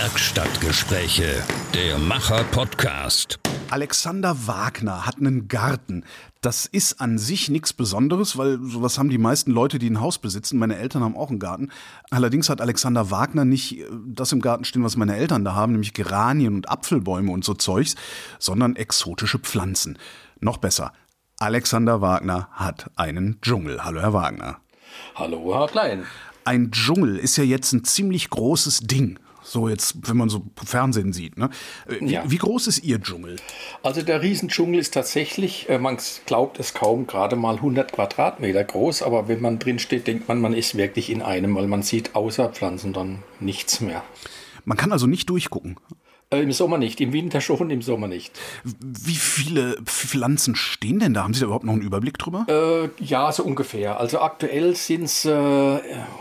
Werkstattgespräche, der Macher-Podcast. Alexander Wagner hat einen Garten. Das ist an sich nichts Besonderes, weil sowas haben die meisten Leute, die ein Haus besitzen. Meine Eltern haben auch einen Garten. Allerdings hat Alexander Wagner nicht äh, das im Garten stehen, was meine Eltern da haben, nämlich Geranien und Apfelbäume und so Zeugs, sondern exotische Pflanzen. Noch besser, Alexander Wagner hat einen Dschungel. Hallo, Herr Wagner. Hallo, Herr Klein. Ein Dschungel ist ja jetzt ein ziemlich großes Ding. So jetzt, wenn man so Fernsehen sieht. Ne? Wie, Ja. wie groß ist Ihr Dschungel? Also der Riesendschungel ist tatsächlich, äh, man glaubt es kaum, gerade mal 100 Quadratmeter groß, aber wenn man drin steht, denkt man, man ist wirklich in einem, weil man sieht außer Pflanzen dann nichts mehr. Man kann also nicht durchgucken. Äh, Im Sommer nicht, im Winter schon, im Sommer nicht. Wie viele Pflanzen stehen denn da? Haben Sie da überhaupt noch einen Überblick drüber? Äh, ja, so ungefähr. Also aktuell sind es äh,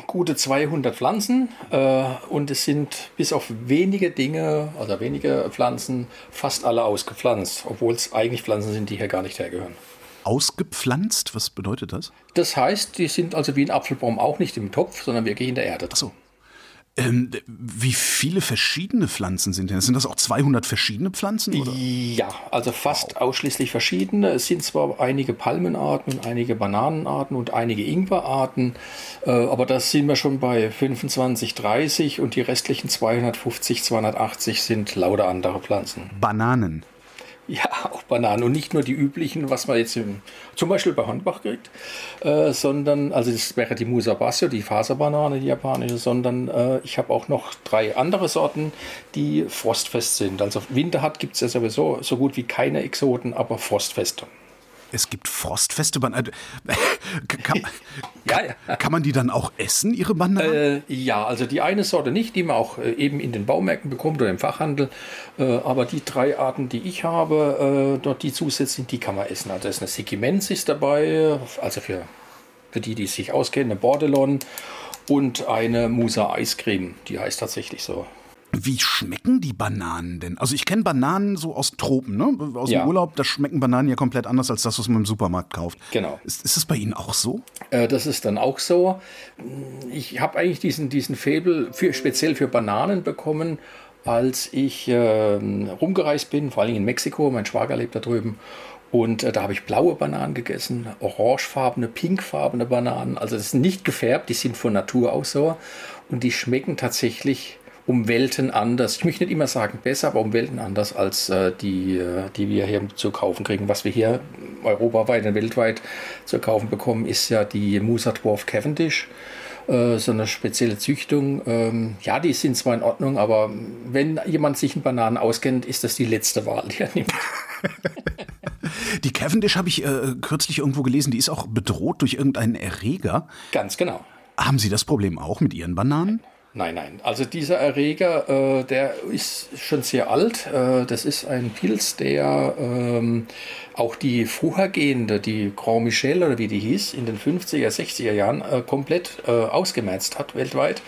gute 200 Pflanzen äh, und es sind bis auf wenige Dinge, also wenige Pflanzen, fast alle ausgepflanzt, obwohl es eigentlich Pflanzen sind, die hier gar nicht hergehören. Ausgepflanzt? Was bedeutet das? Das heißt, die sind also wie ein Apfelbaum auch nicht im Topf, sondern wirklich in der Erde. Achso. Ähm, wie viele verschiedene Pflanzen sind denn? Sind das auch 200 verschiedene Pflanzen? Oder? Ja, also fast ausschließlich verschiedene. Es sind zwar einige Palmenarten und einige Bananenarten und einige Ingwerarten, äh, aber da sind wir schon bei 25, 30 und die restlichen 250, 280 sind lauter andere Pflanzen. Bananen. Ja, auch Bananen und nicht nur die üblichen, was man jetzt im, zum Beispiel bei Hornbach kriegt, äh, sondern, also das wäre die Musabassio, die Faserbanane, die japanische, sondern äh, ich habe auch noch drei andere Sorten, die frostfest sind. Also Winterhart gibt es ja sowieso so gut wie keine Exoten, aber frostfeste. Es gibt frostfeste Bananen. Kann, Ja, ja. kann man die dann auch essen, Ihre Bananen? Äh, ja, also die eine Sorte nicht, die man auch äh, eben in den Baumärkten bekommt oder im Fachhandel. Äh, aber die drei Arten, die ich habe, äh, dort die zusätzlich, die kann man essen. Also da ist eine Sikimensis dabei, also für, für die, die sich auskennen, eine Bordelon und eine Musa Eiscreme, die heißt tatsächlich so. Wie schmecken die Bananen denn? Also ich kenne Bananen so aus Tropen, ne? Aus Ja. dem Urlaub, da schmecken Bananen ja komplett anders als das, was man im Supermarkt kauft. Genau. Ist, ist es bei Ihnen auch so? Äh, Das ist dann auch so. Ich habe eigentlich diesen, diesen Faible für, speziell für Bananen bekommen, als ich ähm, rumgereist bin, vor allem in Mexiko. Mein Schwager lebt da drüben. Und äh, da habe ich blaue Bananen gegessen, orangefarbene, pinkfarbene Bananen. Also das sind nicht gefärbt, die sind von Natur aus so. Und die schmecken tatsächlich um Welten anders. Ich möchte nicht immer sagen besser, aber um Welten anders als äh, die, äh, die wir hier zu kaufen kriegen. Was wir hier europaweit und weltweit zu kaufen bekommen, ist ja die Musa Dwarf Cavendish. äh, So eine spezielle Züchtung. Ähm, Ja, die sind zwar in Ordnung, aber wenn jemand sich in Bananen auskennt, ist das die letzte Wahl, die er nimmt. Die Cavendish habe ich äh, kürzlich irgendwo gelesen, die ist auch bedroht durch irgendeinen Erreger. Ganz genau. Haben Sie das Problem auch mit Ihren Bananen? Nein, nein. Also dieser Erreger, äh, der ist schon sehr alt. Äh, das ist ein Pilz, der ähm, auch die vorhergehende, die Grand Michel oder wie die hieß, in den 50er, 60er Jahren äh, komplett äh, ausgemerzt hat weltweit.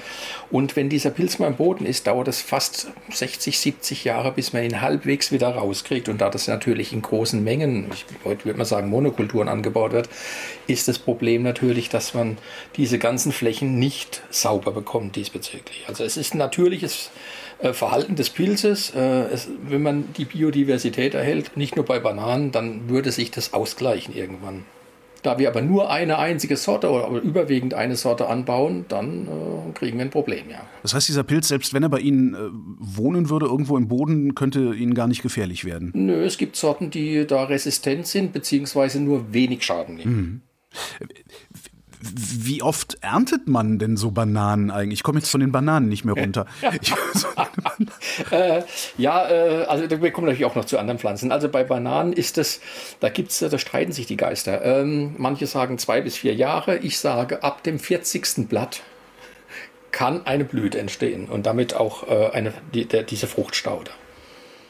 Und wenn dieser Pilz mal im Boden ist, dauert es fast 60, 70 Jahre, bis man ihn halbwegs wieder rauskriegt. Und da das natürlich in großen Mengen, ich, heute würde man sagen Monokulturen angebaut wird, ist das Problem natürlich, dass man diese ganzen Flächen nicht sauber bekommt diesbezüglich. Also es ist ein natürliches äh, Verhalten des Pilzes. Äh, wenn man die Biodiversität erhält, nicht nur bei Bananen, dann würde sich das ausgleichen irgendwann. Da wir aber nur eine einzige Sorte oder überwiegend eine Sorte anbauen, dann äh, kriegen wir ein Problem, ja. Das heißt, dieser Pilz, selbst wenn er bei Ihnen äh, wohnen würde, irgendwo im Boden, könnte Ihnen gar nicht gefährlich werden. Nö, es gibt Sorten, die da resistent sind, beziehungsweise nur wenig Schaden nehmen. Wie oft erntet man denn so Bananen eigentlich? Ich komme jetzt von den Bananen nicht mehr runter. Ich, Äh, ja, äh, also wir kommen natürlich auch noch zu anderen Pflanzen. Also bei Bananen ist es, da gibt's, da streiten sich die Geister. Ähm, manche sagen zwei bis vier Jahre. Ich sage, ab dem 40. Blatt kann eine Blüte entstehen und damit auch äh, eine, die, der, diese Fruchtstaude.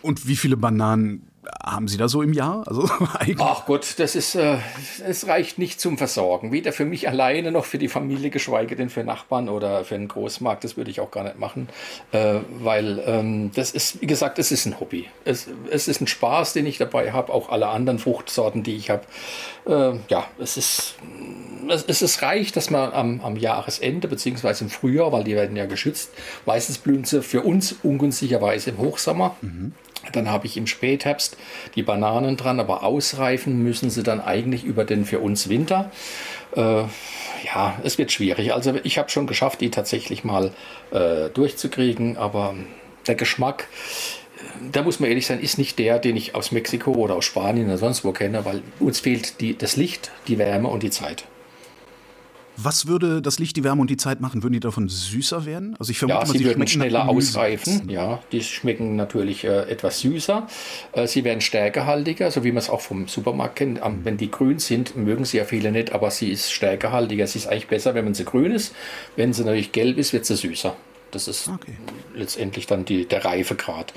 und wie viele Bananen haben Sie da so im Jahr? Also. Ach Gott, das ist, äh, es reicht nicht zum Versorgen. Weder für mich alleine noch für die Familie, geschweige denn für Nachbarn oder für einen Großmarkt. Das würde ich auch gar nicht machen, äh, weil ähm, das ist, wie gesagt, es ist ein Hobby. Es, es ist ein Spaß, den ich dabei habe. Auch alle anderen Fruchtsorten, die ich habe. Äh, ja, es ist es ist reich, dass man am, am Jahresende beziehungsweise im Frühjahr, weil die werden ja geschützt, meistens blühen sie für uns ungünstigerweise im Hochsommer. Mhm. Dann habe ich im Spätherbst die Bananen dran, aber ausreifen müssen sie dann eigentlich über den für uns Winter. Äh, ja, es wird schwierig. Also ich habe schon geschafft, die tatsächlich mal äh, durchzukriegen, aber der Geschmack, da muss man ehrlich sein, ist nicht der, den ich aus Mexiko oder aus Spanien oder sonst wo kenne, weil uns fehlt die, das Licht, die Wärme und die Zeit. Was würde das Licht, die Wärme und die Zeit machen? Würden die davon süßer werden? Also ich vermute ja, sie, sie würden schneller ausreifen. Ja, die schmecken natürlich äh, etwas süßer. Äh, sie werden stärkehaltiger, so wie man es auch vom Supermarkt kennt. Ähm, wenn die grün sind, mögen sie ja viele nicht, aber sie ist stärkehaltiger. Sie ist eigentlich besser, wenn man sie grün ist. Wenn sie natürlich gelb ist, wird sie süßer. Das ist okay. letztendlich dann die, der Reifegrad.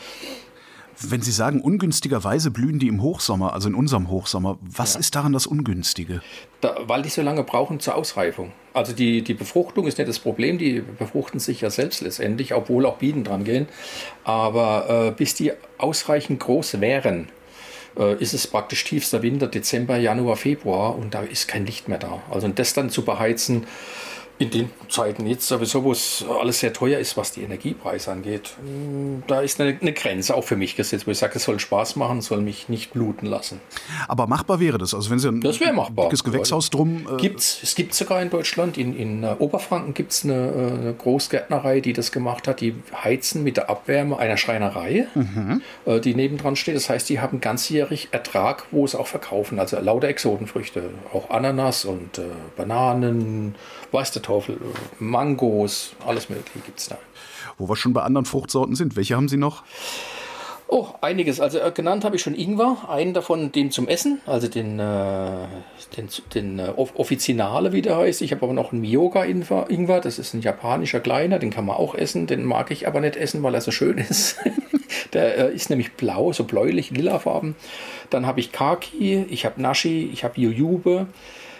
Wenn Sie sagen, ungünstigerweise blühen die im Hochsommer, also in unserem Hochsommer, was ja. ist daran das Ungünstige? Da, weil die so lange brauchen zur Ausreifung. Also die, die Befruchtung ist nicht das Problem, die befruchten sich ja selbst letztendlich, obwohl auch Bienen dran gehen. Aber äh, bis die ausreichend groß wären, äh, ist es praktisch tiefster Winter, Dezember, Januar, Februar und da ist kein Licht mehr da. Also das dann zu beheizen, in den Zeiten jetzt sowieso, wo es alles sehr teuer ist, was die Energiepreise angeht, hm, da ist eine, eine Grenze auch für mich gesetzt, wo ich sage, es soll Spaß machen, soll mich nicht bluten lassen. Aber machbar wäre das. Also wenn Sie ein das machbar. dickes Gewächshaus drum. Äh gibt's, es gibt sogar in Deutschland, in, in uh, Oberfranken gibt es eine, äh, eine, Großgärtnerei, die das gemacht hat. Die heizen mit der Abwärme einer Schreinerei, mhm. äh, die nebendran steht. Das heißt, die haben ganzjährig Ertrag, wo sie auch verkaufen. Also lauter Exotenfrüchte, auch Ananas und äh, Bananen, weiß der Teufel, Mangos, alles Mögliche gibt es da. Wo wir schon bei anderen Fruchtsorten sind, welche haben Sie noch? Oh, einiges. Also äh, genannt habe ich schon Ingwer. Einen davon, den zum Essen, also den, äh, den, den äh, Offizinale, wie der heißt. Ich habe aber noch einen Miyoga-Ingwer. Das ist ein japanischer kleiner, den kann man auch essen. Den mag ich aber nicht essen, weil er so schön ist. der äh, ist nämlich blau, so bläulich, lila Farben. Dann habe ich Kaki, ich habe Nashi, ich habe Jujube.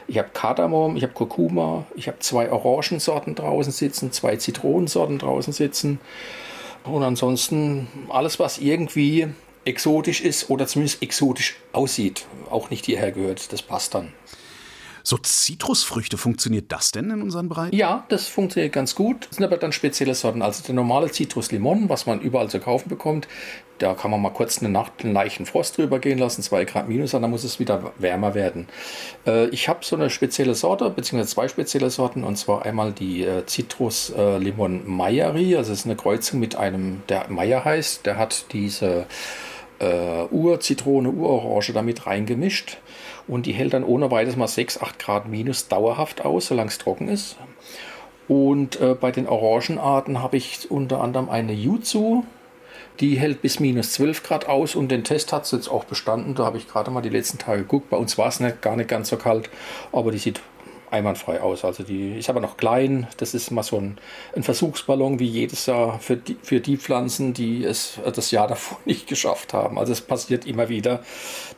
Ich habe Kardamom, ich habe Kurkuma, ich habe zwei Orangensorten draußen sitzen, zwei Zitronensorten draußen sitzen. Und ansonsten alles, was irgendwie exotisch ist oder zumindest exotisch aussieht, auch nicht hierher gehört, das passt dann. So Zitrusfrüchte, funktioniert das denn in unseren Breiten? Ja, das funktioniert ganz gut. Das sind aber dann spezielle Sorten. Also der normale Zitruslimon, was man überall zu kaufen bekommt, da kann man mal kurz eine Nacht einen leichten Frost drüber gehen lassen, 2 Grad minus, dann muss es wieder wärmer werden. Äh, ich habe so eine spezielle Sorte, beziehungsweise zwei spezielle Sorten, und zwar einmal die äh, Citrus äh, Limon Mayeri, also es ist eine Kreuzung mit einem, der Meyer heißt, der hat diese äh, Ur-Zitrone, Urorange damit reingemischt und die hält dann ohne weiteres mal 6, 8 Grad minus dauerhaft aus, solange es trocken ist. Und äh, bei den Orangenarten habe ich unter anderem eine Yuzu, die hält bis minus 12 Grad aus und den Test hat es jetzt auch bestanden. Da habe ich gerade mal die letzten Tage geguckt. Bei uns war es nicht, gar nicht ganz so kalt, aber die sieht einwandfrei aus. Also die ist aber noch klein. Das ist mal so ein, ein Versuchsballon wie jedes Jahr für die, für die Pflanzen, die es das Jahr davor nicht geschafft haben. Also es passiert immer wieder,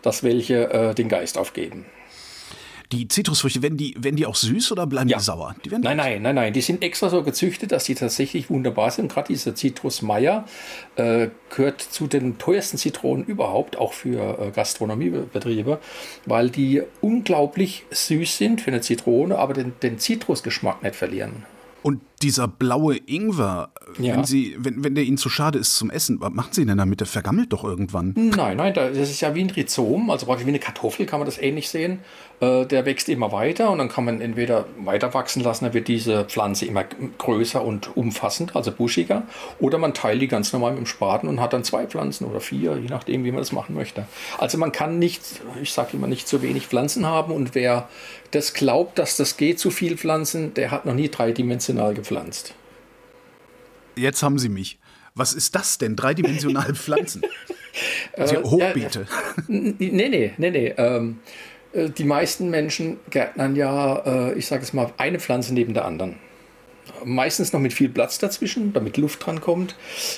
dass welche äh, den Geist aufgeben. Die Zitrusfrüchte, werden die, werden die auch süß oder bleiben ja. die sauer? Die nein, nein, nein, nein. Die sind extra so gezüchtet, dass die tatsächlich wunderbar sind. Gerade dieser Citrus Meier äh, gehört zu den teuersten Zitronen überhaupt, auch für äh, Gastronomiebetriebe, weil die unglaublich süß sind für eine Zitrone, aber den, den Zitrusgeschmack nicht verlieren. Dieser blaue Ingwer, ja. wenn, Sie, wenn, wenn der Ihnen zu schade ist zum Essen, was machen Sie denn damit? Der vergammelt doch irgendwann. Nein, nein, das ist ja wie ein Rhizom, also praktisch wie eine Kartoffel kann man das ähnlich sehen. Äh, der wächst immer weiter und dann kann man entweder weiter wachsen lassen, dann wird diese Pflanze immer größer und umfassend, also buschiger. Oder man teilt die ganz normal mit dem Spaten und hat dann zwei Pflanzen oder vier, je nachdem, wie man das machen möchte. Also man kann nicht, ich sage immer, nicht zu wenig Pflanzen haben und wer das glaubt, dass das geht, zu viel Pflanzen, der hat noch nie dreidimensional gepflanzt gepflanzt. Jetzt haben Sie mich. Was ist das denn? Dreidimensionale Pflanzen? also Hochbeete. nee, nee, nee, nee. Ähm, äh, die meisten Menschen gärtnern ja, äh, ich sage es mal, eine Pflanze neben der anderen. Meistens noch mit viel Platz dazwischen, damit Luft dran kommt.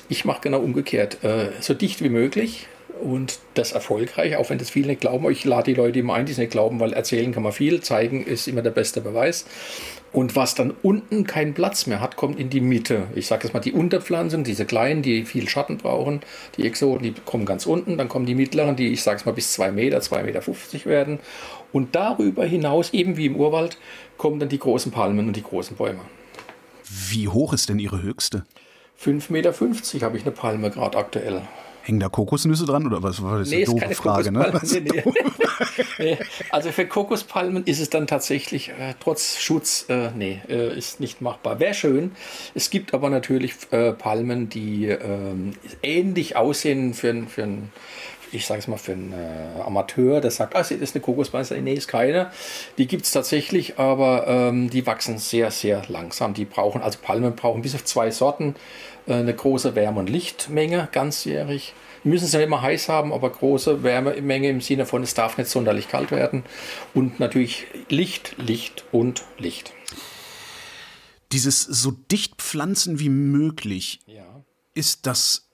Ich mache genau umgekehrt. Äh, so dicht wie möglich und das erfolgreich, auch wenn das viele nicht glauben. Ich lade die Leute immer ein, die es nicht glauben, weil erzählen kann man viel, zeigen ist immer der beste Beweis. Und was dann unten keinen Platz mehr hat, kommt in die Mitte. Ich sage jetzt mal die Unterpflanzung, diese kleinen, die viel Schatten brauchen, die Exoten, die kommen ganz unten. Dann kommen die mittleren, die ich sage es mal bis 2 Meter, 2,50 Meter werden. Und darüber hinaus, eben wie im Urwald, kommen dann die großen Palmen und die großen Bäume. Wie hoch ist denn Ihre höchste? 5,50 Meter habe ich eine Palme gerade aktuell. Hängen da Kokosnüsse dran oder was war das? Nee, eine doofe keine Frage, ne? Nee, nee. Also für Kokospalmen ist es dann tatsächlich äh, trotz Schutz, äh, nee, äh, ist nicht machbar. Wäre schön. Es gibt aber natürlich äh, Palmen, die ähm, ähnlich aussehen für, für ein ich sage es mal, für einen äh, Amateur, der sagt, ah, das ist eine Kokospalme, nee, ist keine. Die gibt es tatsächlich, aber ähm, die wachsen sehr, sehr langsam. Die brauchen, also Palmen brauchen bis auf zwei Sorten eine große Wärme- und Lichtmenge ganzjährig. Die müssen es ja immer heiß haben, aber große Wärmemenge im Sinne von, es darf nicht sonderlich kalt werden. Und natürlich Licht, Licht und Licht. Dieses so dicht pflanzen wie möglich, Ja. ist das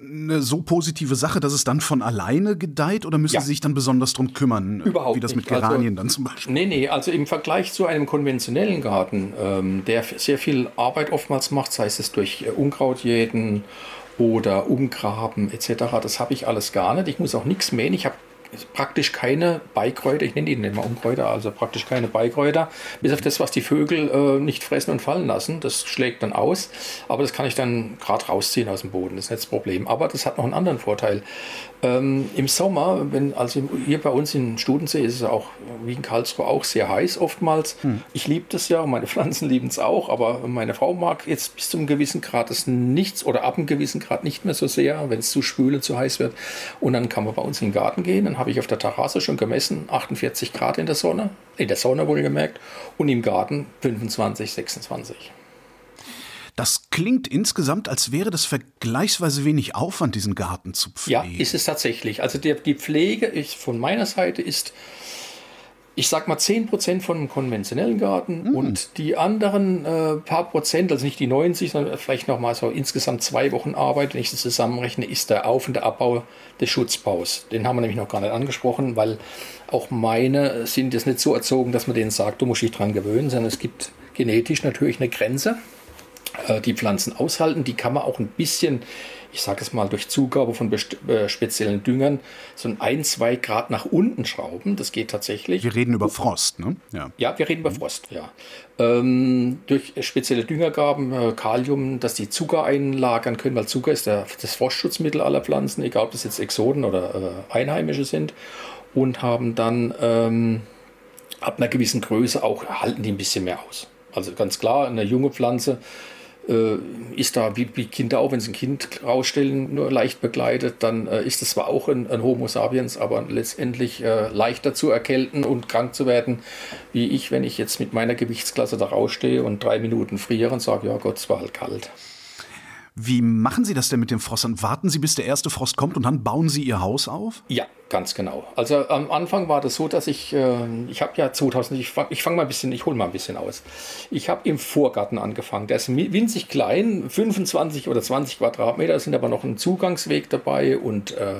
eine so positive Sache, dass es dann von alleine gedeiht oder müssen Ja. Sie sich dann besonders drum kümmern? Überhaupt Wie das mit nicht. Also- Geranien dann zum Beispiel. Nee, nee, also im Vergleich zu einem konventionellen Garten, ähm, der sehr viel Arbeit oftmals macht, sei es durch äh, Unkrautjäten oder Umgraben etc., das habe ich alles gar nicht. Ich muss auch nichts mähen. Ich habe praktisch keine Beikräuter, ich nenne die mal Unkräuter, also praktisch keine Beikräuter, bis auf das, was die Vögel äh, nicht fressen und fallen lassen. Das schlägt dann aus, aber das kann ich dann gerade rausziehen aus dem Boden, das ist nicht das Problem. Aber das hat noch einen anderen Vorteil. Ähm, Im Sommer, wenn, also hier bei uns in Studensee ist es auch, wie in Karlsruhe, auch sehr heiß oftmals. Ich liebe das ja, meine Pflanzen lieben es auch, aber meine Frau mag jetzt bis zum gewissen Grad das nichts oder ab einem gewissen Grad nicht mehr so sehr, wenn es zu schwül und zu heiß wird. Und dann kann man bei uns in den Garten gehen, dann habe ich auf der Terrasse schon gemessen, 48 Grad in der Sonne, in der Sonne wohlgemerkt, und im Garten 25, 26. Das klingt insgesamt, als wäre das vergleichsweise wenig Aufwand, diesen Garten zu Ja, pflegen. ist es tatsächlich. Also die, die Pflege ist von meiner Seite ist, ich sag mal 10% von einem konventionellen Garten und die anderen äh, paar Prozent, also nicht die 90, sondern vielleicht nochmal so insgesamt zwei Wochen Arbeit, wenn ich das zusammenrechne, ist der Auf- und der Abbau des Schutzbaus. Den haben wir nämlich noch gar nicht angesprochen, weil auch meine sind jetzt nicht so erzogen, dass man denen sagt, du musst dich dran gewöhnen, sondern es gibt genetisch natürlich eine Grenze die Pflanzen aushalten. Die kann man auch ein bisschen, ich sage es mal, durch Zugabe von äh, speziellen Düngern so ein, ein, zwei Grad nach unten schrauben. Das geht tatsächlich. Wir reden über Frost, ne? Ja. Ja, wir reden über Frost, ja. Ähm, durch spezielle Düngergaben, äh, Kalium, dass die Zucker einlagern können, weil Zucker ist der, das Frostschutzmittel aller Pflanzen, egal ob das jetzt Exoten oder äh, Einheimische sind. Und haben dann ähm, ab einer gewissen Größe auch, halten die ein bisschen mehr aus. Also ganz klar, eine junge Pflanze äh, ist da wie, wie Kinder auch, wenn sie ein Kind rausstellen, nur leicht begleitet, dann äh, ist es zwar auch ein, ein Homo sapiens, aber letztendlich äh, leichter zu erkälten und krank zu werden, wie ich, wenn ich jetzt mit meiner Gewichtsklasse da rausstehe und drei Minuten friere und sage, ja Gott, es war halt kalt. Wie machen Sie das denn mit dem Frost? Dann warten Sie, bis der erste Frost kommt und dann bauen Sie Ihr Haus auf? Ja, ganz genau. Also am Anfang war das so, dass ich, äh, ich habe ja 2000, ich fange fang mal ein bisschen, ich hole mal ein bisschen aus. Ich habe im Vorgarten angefangen. Der ist winzig klein, 25 oder 20 Quadratmeter, sind aber noch ein Zugangsweg dabei und äh,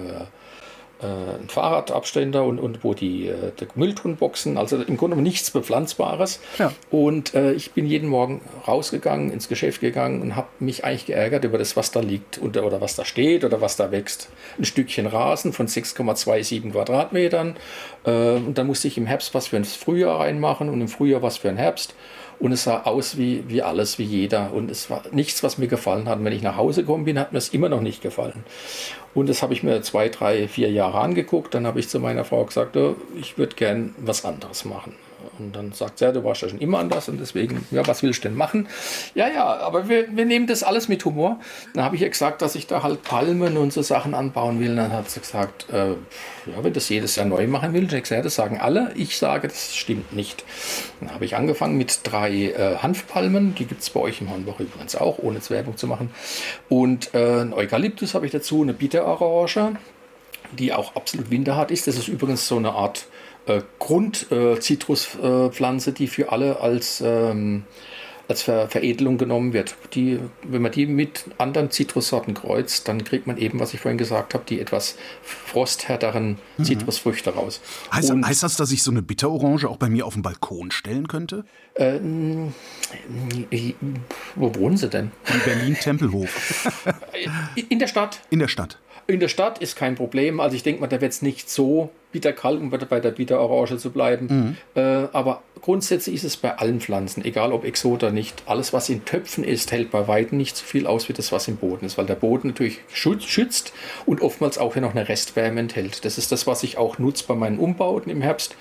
ein Fahrradabständer und, und wo die, äh, die Mülltonboxen, also im Grunde genommen nichts Bepflanzbares. Ja. Und äh, ich bin jeden Morgen rausgegangen, ins Geschäft gegangen und habe mich eigentlich geärgert über das, was da liegt und, oder was da steht oder was da wächst. Ein Stückchen Rasen von 6,27 Quadratmetern. Äh, und dann musste ich im Herbst was für ein Frühjahr reinmachen und im Frühjahr was für ein Herbst. Und es sah aus wie, wie alles, wie jeder. Und es war nichts, was mir gefallen hat. Und wenn ich nach Hause gekommen bin, hat mir es immer noch nicht gefallen. Und das habe ich mir zwei, drei, vier Jahre angeguckt. Dann habe ich zu meiner Frau gesagt, "Oh, ich würde gern was anderes machen. Und dann sagt ja, du warst ja schon immer anders und deswegen, ja, was willst du denn machen? Ja, ja, aber wir, wir nehmen das alles mit Humor. Dann habe ich ihr gesagt, dass ich da halt Palmen und so Sachen anbauen will. Dann hat sie gesagt, äh, ja, wenn das jedes Jahr neu machen will, ich gesagt, das sagen alle. Ich sage, das stimmt nicht. Dann habe ich angefangen mit drei äh, Hanfpalmen, die gibt es bei euch im Hornbach übrigens auch, ohne jetzt Werbung zu machen. Und äh, ein Eukalyptus habe ich dazu, eine Bitterorange, die auch absolut winterhart ist. Das ist übrigens so eine Art äh, Grund-Zitruspflanze, die für alle als ähm, als Ver Veredelung genommen wird. Die, wenn man die mit anderen Zitrussorten kreuzt, dann kriegt man eben, was ich vorhin gesagt habe, die etwas frosthärteren mhm. Zitrusfrüchte raus. Heißt, heißt, das, dass ich so eine Bitterorange auch bei mir auf dem Balkon stellen könnte? Äh, wo wohnen Sie denn? In Berlin-Tempelhof. In der Stadt? In der Stadt. In der Stadt ist kein Problem. Also ich denke mal, da wird es nicht so bitterkalt, um bei der Bitterorange zu bleiben. Mhm. Äh, aber grundsätzlich ist es bei allen Pflanzen, egal ob Exot oder nicht, alles, was in Töpfen ist, hält bei Weitem nicht so viel aus wie das, was im Boden ist, weil der Boden natürlich schützt und oftmals auch hier noch eine Restwärme enthält. Das ist das, was ich auch nutze bei meinen Umbauten im Herbst,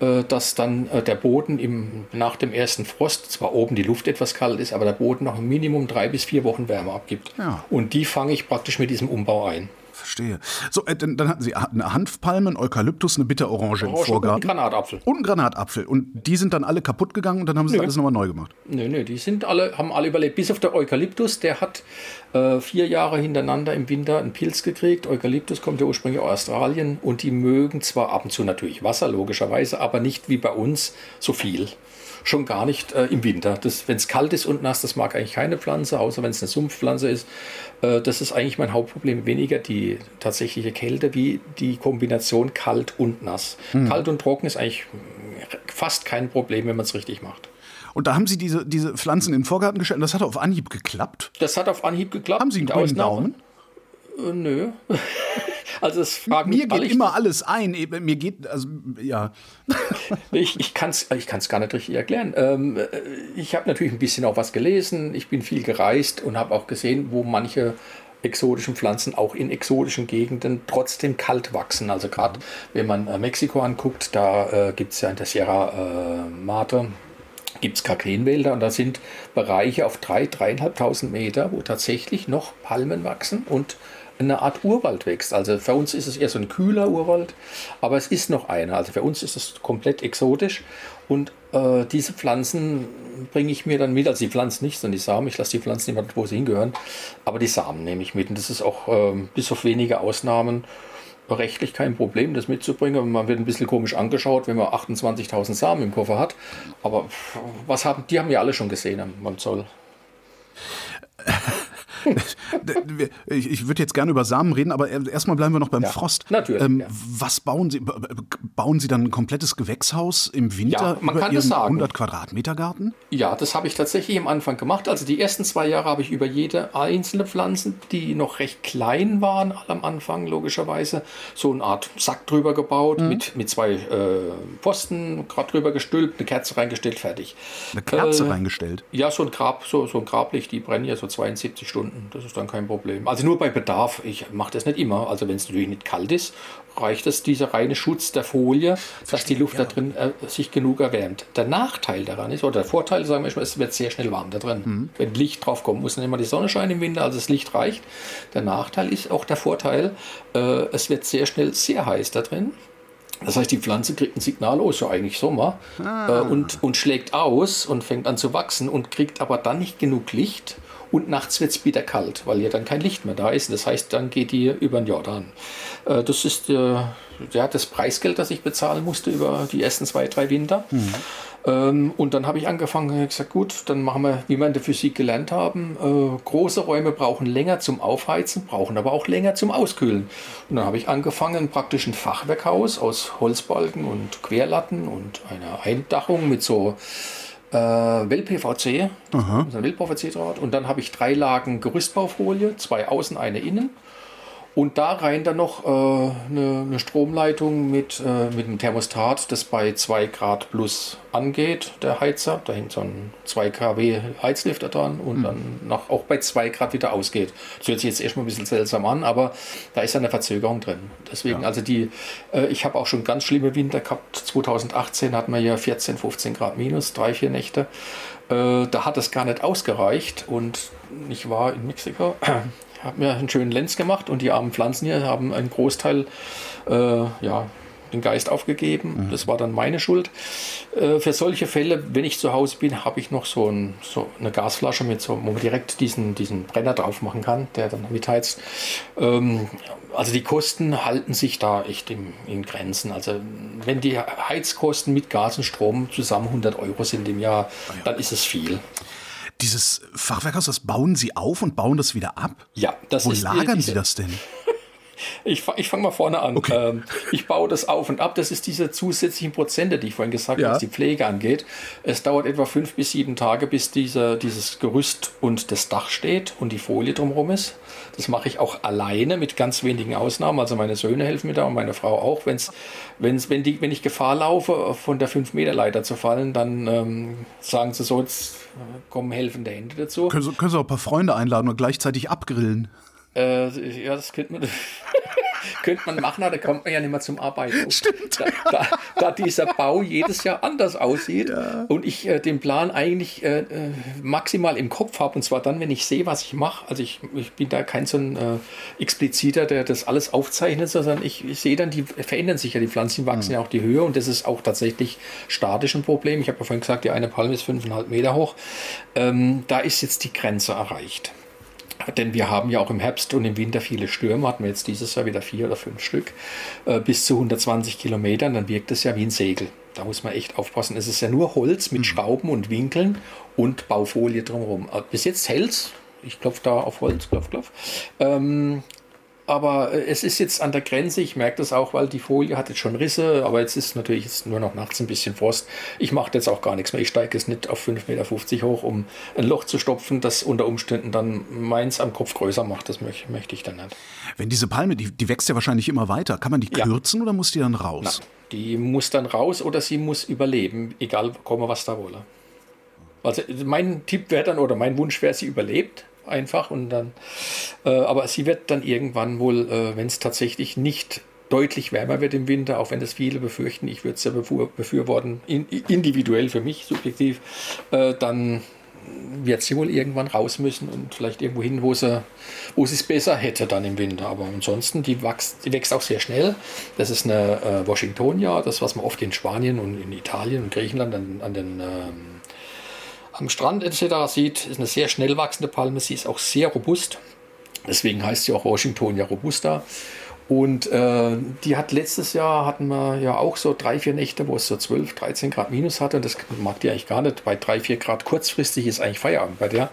äh, dass dann äh, der Boden im, nach dem ersten Frost, zwar oben die Luft etwas kalt ist, aber der Boden noch ein Minimum drei bis vier Wochen Wärme abgibt. Ja. Und die fange ich praktisch mit diesem Umbau ein verstehe. So, äh, dann, dann, hatten Sie eine Hanfpalme, ein Eukalyptus, eine Bitterorange im Vorgarten. Und einen Granatapfel. Und einen Granatapfel. Und die sind dann alle kaputt gegangen und dann haben Sie alles nochmal neu gemacht. Nö, nö, die sind alle, haben alle überlebt. Bis auf der Eukalyptus, der hat äh, vier Jahre hintereinander im Winter einen Pilz gekriegt. Eukalyptus kommt ja ursprünglich aus Australien und die mögen zwar ab und zu natürlich Wasser, logischerweise, aber nicht wie bei uns so viel schon gar nicht äh, im Winter. Wenn es kalt ist und nass, das mag eigentlich keine Pflanze, außer wenn es eine Sumpfpflanze ist. Äh, das ist eigentlich mein Hauptproblem. Weniger die tatsächliche Kälte wie die Kombination kalt und nass. Hm. Kalt und trocken ist eigentlich fast kein Problem, wenn man es richtig macht. Und da haben Sie diese, diese Pflanzen in den Vorgarten gestellt und das hat auf Anhieb geklappt? Das hat auf Anhieb geklappt. Haben Sie einen grünen Daumen? Äh, nö. Also es fragen mir geht immer alles ein. Mir geht also ja. ich ich kann es ich kann's gar nicht richtig erklären. Ähm, äh, ich habe natürlich ein bisschen auch was gelesen. Ich bin viel gereist und habe auch gesehen, wo manche exotischen Pflanzen auch in exotischen Gegenden trotzdem kalt wachsen. Also gerade wenn man äh, Mexiko anguckt, da äh, gibt es ja in der Sierra äh, Mate gibt es Kakreenwälder und da sind Bereiche auf 3.000, 3.500 Meter, wo tatsächlich noch Palmen wachsen und eine Art Urwald wächst. Also für uns ist es eher so ein kühler Urwald, aber es ist noch einer. Also für uns ist es komplett exotisch und äh, diese Pflanzen bringe ich mir dann mit. Also die Pflanzen nicht, sondern die Samen. Ich lasse die Pflanzen immer, wo sie hingehören. Aber die Samen nehme ich mit und das ist auch äh, bis auf wenige Ausnahmen rechtlich kein Problem, das mitzubringen. Man wird ein bisschen komisch angeschaut, wenn man 28.000 Samen im Koffer hat. Aber was haben, die haben ja alle schon gesehen am Zoll. ich, ich würde jetzt gerne über Samen reden, aber erstmal bleiben wir noch beim ja, Frost. Natürlich. Ähm, ja. Was bauen Sie? Bauen Sie dann ein komplettes Gewächshaus im Winter ja, man über kann Ihren 100 Quadratmeter Garten? Ja, das habe ich tatsächlich am Anfang gemacht. Also die ersten zwei Jahre habe ich über jede einzelne Pflanze, die noch recht klein waren am Anfang logischerweise, so eine Art Sack drüber gebaut mhm. mit, mit zwei äh, Posten gerade drüber gestülpt, eine Kerze reingestellt, fertig. Eine Kerze äh, reingestellt? Ja, so ein Grab, so, so ein Grablicht, die brennen ja so 72 Stunden Stunden. Das ist dann kein Problem. Also nur bei Bedarf. Ich mache das nicht immer. Also wenn es natürlich nicht kalt ist, reicht es dieser reine Schutz der Folie, dass die Luft ja. da drin äh, sich genug erwärmt. Der Nachteil daran ist, oder der Vorteil, sagen wir mal, es wird sehr schnell warm da drin. Mhm. Wenn Licht drauf kommt, muss dann immer die Sonne scheinen im Winter, also das Licht reicht. Der Nachteil ist auch der Vorteil, äh, es wird sehr schnell sehr heiß da drin. Das heißt, die Pflanze kriegt ein Signal, oh, ist ja eigentlich Sommer, ah. äh, und, und schlägt aus und fängt an zu wachsen und kriegt aber dann nicht genug Licht, und nachts wird es wieder kalt, weil ja dann kein Licht mehr da ist. Das heißt, dann geht die über den Jordan. Äh, das ist äh, ja, das Preisgeld, das ich bezahlen musste über die ersten zwei, drei Winter. Mhm. Ähm, und dann habe ich angefangen gesagt, gut, dann machen wir, wie wir in der Physik gelernt haben, äh, große Räume brauchen länger zum Aufheizen, brauchen aber auch länger zum Auskühlen. Und dann habe ich angefangen, praktisch ein Fachwerkhaus aus Holzbalken und Querlatten und einer Eindachung mit so äh, Well-PVC, also Well-PVC-Draht. Und dann habe ich drei Lagen Gerüstbaufolie, zwei außen, eine innen. Und da rein dann noch äh, eine, eine, Stromleitung mit, äh, mit einem Thermostat, das bei 2 Grad plus angeht, der Heizer. Da hängt so ein 2 kW Heizlifter dran und mhm. dann nach, auch bei 2 Grad wieder ausgeht. Das hört sich jetzt erstmal ein bisschen seltsam an, aber da ist eine Verzögerung drin. Deswegen, ja. also die, äh, ich habe auch schon ganz schlimme Winter gehabt. 2018 hatten wir ja 14, 15 Grad minus, drei, vier Nächte. Äh, da hat es gar nicht ausgereicht und ich war in Mexiko habe mir einen schönen Lenz gemacht und die armen Pflanzen hier haben einen Großteil, äh, ja, den Geist aufgegeben. Mhm. Das war dann meine Schuld. Äh, für solche Fälle, wenn ich zu Hause bin, habe ich noch so, ein, so, eine Gasflasche mit so, wo man direkt diesen, diesen Brenner drauf machen kann, der dann mitheizt. Ähm, also die Kosten halten sich da echt im, in Grenzen. Also wenn die Heizkosten mit Gas und Strom zusammen 100 Euro sind im Jahr, ah ja. dann ist es viel. Dieses Fachwerkhaus, das bauen Sie auf und bauen das wieder ab? Ja, das Wo ist lagern diese, Sie das denn? Ich, ich fange mal vorne an. Okay. Ähm, ich baue das auf und ab. Das ist diese zusätzlichen Prozente, die ich vorhin gesagt ja. habe, was die Pflege angeht. Es dauert etwa fünf bis sieben Tage, bis diese, dieses Gerüst und das Dach steht und die Folie drumherum ist. Das mache ich auch alleine mit ganz wenigen Ausnahmen. Also meine Söhne helfen mir da und meine Frau auch. Wenn's, wenn's, wenn, die, wenn ich Gefahr laufe, von der 5-Meter-Leiter zu fallen, dann ähm, sagen sie so, jetzt äh, kommen helfende Hände dazu. Können Sie, können Sie auch ein paar Freunde einladen und gleichzeitig abgrillen? Äh, ja, das könnte man, könnte man machen, aber da kommt man ja nicht mehr zum Arbeiten. Stimmt. Da, da, da dieser Bau jedes Jahr anders aussieht ja. und ich äh, den Plan eigentlich äh, äh maximal im Kopf habe, und zwar dann, wenn ich sehe, was ich mache. Also ich, ich bin da kein so ein äh, Expliziter, der das alles aufzeichnet, sondern ich, ich sehe dann, die verändern sich ja, die Pflanzen wachsen mhm. ja auch die Höhe und das ist auch tatsächlich statisch ein Problem. Ich habe ja vorhin gesagt, die eine Palme ist fünfeinhalb Meter hoch. Ähm, da ist jetzt die Grenze erreicht. Denn wir haben ja auch im Herbst und im Winter viele Stürme, hatten wir jetzt dieses Jahr wieder vier oder fünf Stück, äh, bis zu 120 Kilometern, dann wirkt es ja wie ein Segel. Da muss man echt aufpassen. Es ist ja nur Holz mit mhm. Schrauben und Winkeln und Baufolie drumherum. Äh, bis jetzt hält Ich klopfe da auf Holz, klopf, klopf. Ähm, aber äh, es ist jetzt an der Grenze, ich merke das auch, weil die Folie hat jetzt schon Risse, aber jetzt ist natürlich jetzt nur noch nachts ein bisschen Frost. Ich mache jetzt auch gar nichts mehr. Ich steige jetzt nicht auf 5,50 Meter hoch, um ein Loch zu stopfen, das unter Umständen dann meins am Kopf größer macht. Das möchte, möchte ich dann nicht. Wenn diese Palme, die, die wächst ja wahrscheinlich immer weiter, kann man die ja. kürzen oder muss die dann raus? Nein, die muss dann raus oder sie muss überleben, egal komme was da wolle. Also mein Tipp wäre dann oder mein Wunsch wäre, sie überlebt einfach und dann, äh, aber sie wird dann irgendwann wohl, äh, wenn es tatsächlich nicht deutlich wärmer wird im Winter, auch wenn das viele befürchten, ich würde es ja befür befürworten, in, individuell für mich, subjektiv, äh, dann wird sie wohl irgendwann raus müssen und vielleicht irgendwo hin, wo sie wo es besser hätte dann im Winter. Aber ansonsten, die, wächst, die wächst auch sehr schnell. Das ist eine äh, Washingtonia, das was man oft in Spanien und in Italien und Griechenland an, an den ähm, am Strand etc. sieht, ist eine sehr schnell wachsende Palme. Sie ist auch sehr robust. Deswegen heißt sie auch Washingtonia robusta. Und äh, die hat letztes Jahr hatten wir ja auch so drei, vier Nächte, wo es so 12, 13 Grad minus hatte. Das mag die eigentlich gar nicht. Bei drei, vier Grad kurzfristig ist eigentlich Feierabend bei der.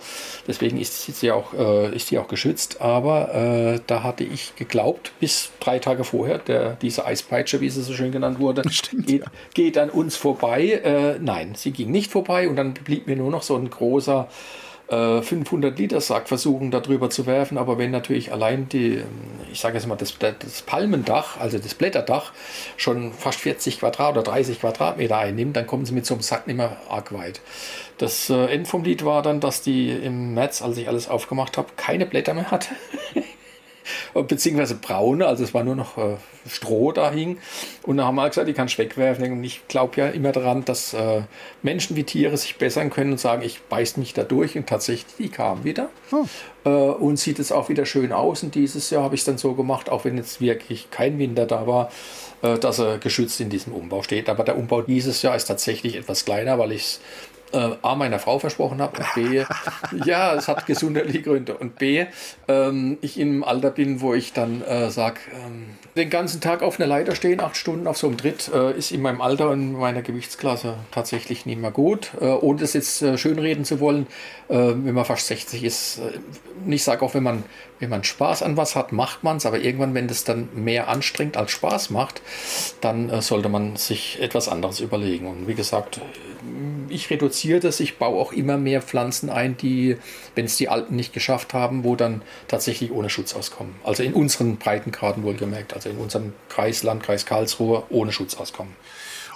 Deswegen ist sie auch, äh, ist die auch geschützt. Aber äh, da hatte ich geglaubt, bis drei Tage vorher, der, diese Eispeitsche, wie sie so schön genannt wurde, Stimmt, geht, ja. geht an uns vorbei. Äh, nein, sie ging nicht vorbei und dann blieb mir nur noch so ein großer 500 äh, Liter Sack versuchen, darüber zu werfen. Aber wenn natürlich allein die, ich sage jetzt mal, das, das, Palmendach, also das Blätterdach, schon fast 40 Quadrat oder 30 Quadratmeter einnimmt, dann kommen sie mit so einem Sack nicht mehr arg weit. Das äh, End vom Lied war dann, dass die im März, als ich alles aufgemacht habe, keine Blätter mehr hatte. beziehungsweise braune, also es war nur noch äh, Stroh da hing. Und dann haben wir halt gesagt, die kannst du wegwerfen. Und ich glaube ja immer daran, dass äh, Menschen wie Tiere sich bessern können und sagen, ich beiß mich da durch. Und tatsächlich, die kamen wieder. Oh. Äh, und sieht es auch wieder schön aus. Und dieses Jahr habe ich es dann so gemacht, auch wenn jetzt wirklich kein Winter da war, äh, dass er geschützt in diesem Umbau steht. Aber der Umbau dieses Jahr ist tatsächlich etwas kleiner, weil ich es äh, A, meiner Frau versprochen habe und B, ja, es hat gesundheitliche Gründe und B, ähm, ich in einem Alter bin, wo ich dann äh, sage, ähm, den ganzen Tag auf einer Leiter stehen, acht Stunden auf so einem Tritt, äh, ist in meinem Alter und meiner Gewichtsklasse tatsächlich nicht mehr gut. Äh, ohne das jetzt äh, schönreden zu wollen, äh, wenn man fast 60 ist, äh, ich sage auch, wenn man, wenn man Spaß an was hat, macht man es, aber irgendwann, wenn das dann mehr anstrengt als Spaß macht, dann äh, sollte man sich etwas anderes überlegen. Und wie gesagt, ich reduziere das, ich baue auch immer mehr Pflanzen ein, die, wenn es die alten nicht geschafft haben, wo dann tatsächlich ohne Schutz auskommen. Also in unseren Breitengraden wohlgemerkt, also in unserem Kreis, Landkreis Karlsruhe, ohne Schutz auskommen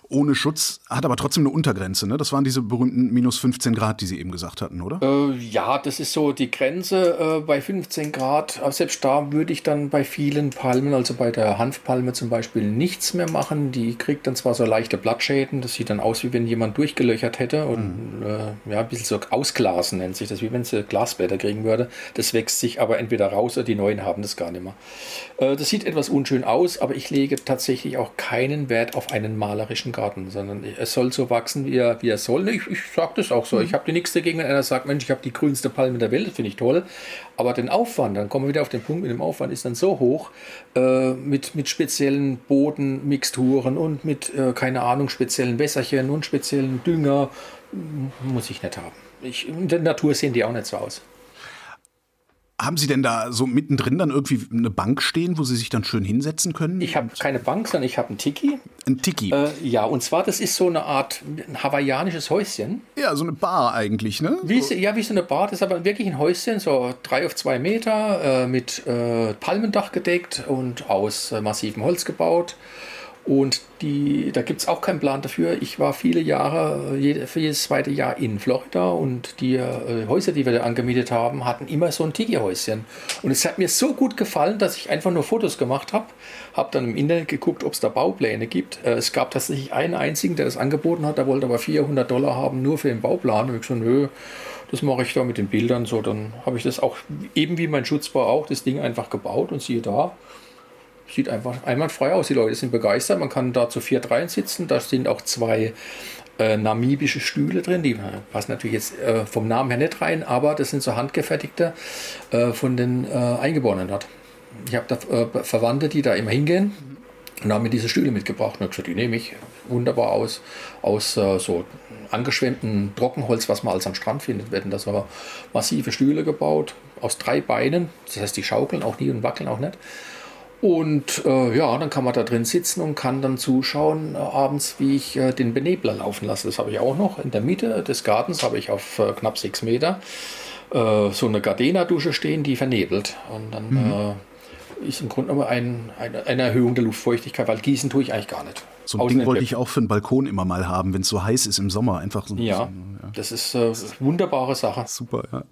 ohne Schutz, hat aber trotzdem eine Untergrenze. Ne? Das waren diese berühmten minus 15 Grad, die Sie eben gesagt hatten, oder? Äh, ja, das ist so die Grenze äh, bei 15 Grad. Aber selbst da würde ich dann bei vielen Palmen, also bei der Hanfpalme zum Beispiel, nichts mehr machen. Die kriegt dann zwar so leichte Blattschäden, das sieht dann aus, wie wenn jemand durchgelöchert hätte und mhm. äh, ja, ein bisschen so ausglasen nennt sich das, wie wenn sie Glasblätter kriegen würde. Das wächst sich aber entweder raus oder die neuen haben das gar nicht mehr. Äh, das sieht etwas unschön aus, aber ich lege tatsächlich auch keinen Wert auf einen malerischen Garten, sondern es soll so wachsen, wie er, wie er soll. Ich, ich sage das auch so. Mhm. Ich habe nichts dagegen, wenn einer sagt, Mensch, ich habe die grünste Palme der Welt, das finde ich toll. Aber den Aufwand, dann kommen wir wieder auf den Punkt mit dem Aufwand, ist dann so hoch äh, mit, mit speziellen Bodenmixturen und mit, äh, keine Ahnung, speziellen Wässerchen und speziellen Dünger. Muss ich nicht haben. Ich, in der Natur sehen die auch nicht so aus. Haben Sie denn da so mittendrin dann irgendwie eine Bank stehen, wo Sie sich dann schön hinsetzen können? Ich habe keine Bank, sondern ich habe einen Tiki. Ein Tiki? Äh, ja, und zwar, das ist so eine Art ein hawaiianisches Häuschen. Ja, so eine Bar eigentlich, ne? Wie, ja, wie so eine Bar. Das ist aber wirklich ein Häuschen, so drei auf zwei Meter, äh, mit äh, Palmendach gedeckt und aus äh, massivem Holz gebaut. Und die, da gibt es auch keinen Plan dafür. Ich war viele Jahre, für jedes zweite Jahr in Florida und die äh, Häuser, die wir da angemietet haben, hatten immer so ein Tiki-Häuschen. Und es hat mir so gut gefallen, dass ich einfach nur Fotos gemacht habe. Habe dann im Internet geguckt, ob es da Baupläne gibt. Äh, es gab tatsächlich einen einzigen, der das angeboten hat. Der wollte aber 400 Dollar haben, nur für den Bauplan. Und ich gesagt, nö, das mache ich da mit den Bildern so. Dann habe ich das auch, eben wie mein Schutzbau auch, das Ding einfach gebaut und siehe da sieht einfach einwandfrei aus. Die Leute sind begeistert. Man kann da zu viert reinsitzen. Da sind auch zwei äh, namibische Stühle drin. Die passen natürlich jetzt äh, vom Namen her nicht rein, aber das sind so handgefertigte äh, von den äh, Eingeborenen dort. Ich habe da äh, Verwandte, die da immer hingehen und haben mir diese Stühle mitgebracht. Und gesagt, die nehme ich wunderbar aus. Aus äh, so angeschwemmtem Trockenholz, was man als am Strand findet, werden da so massive Stühle gebaut aus drei Beinen. Das heißt, die schaukeln auch nie und wackeln auch nicht. Und äh, ja, dann kann man da drin sitzen und kann dann zuschauen äh, abends, wie ich äh, den Benebler laufen lasse. Das habe ich auch noch. In der Mitte des Gartens habe ich auf äh, knapp sechs Meter äh, so eine Gardena-Dusche stehen, die vernebelt. Und dann mhm. Äh, ist im Grunde genommen ein, eine, eine, Erhöhung der Luftfeuchtigkeit, weil gießen tue ich eigentlich gar nicht. So ein Ding wollte ich auch für den Balkon immer mal haben, wenn es so heiß ist im Sommer. Einfach so ein ja, bisschen, ja, das ist eine wunderbare Sache. Super, ja.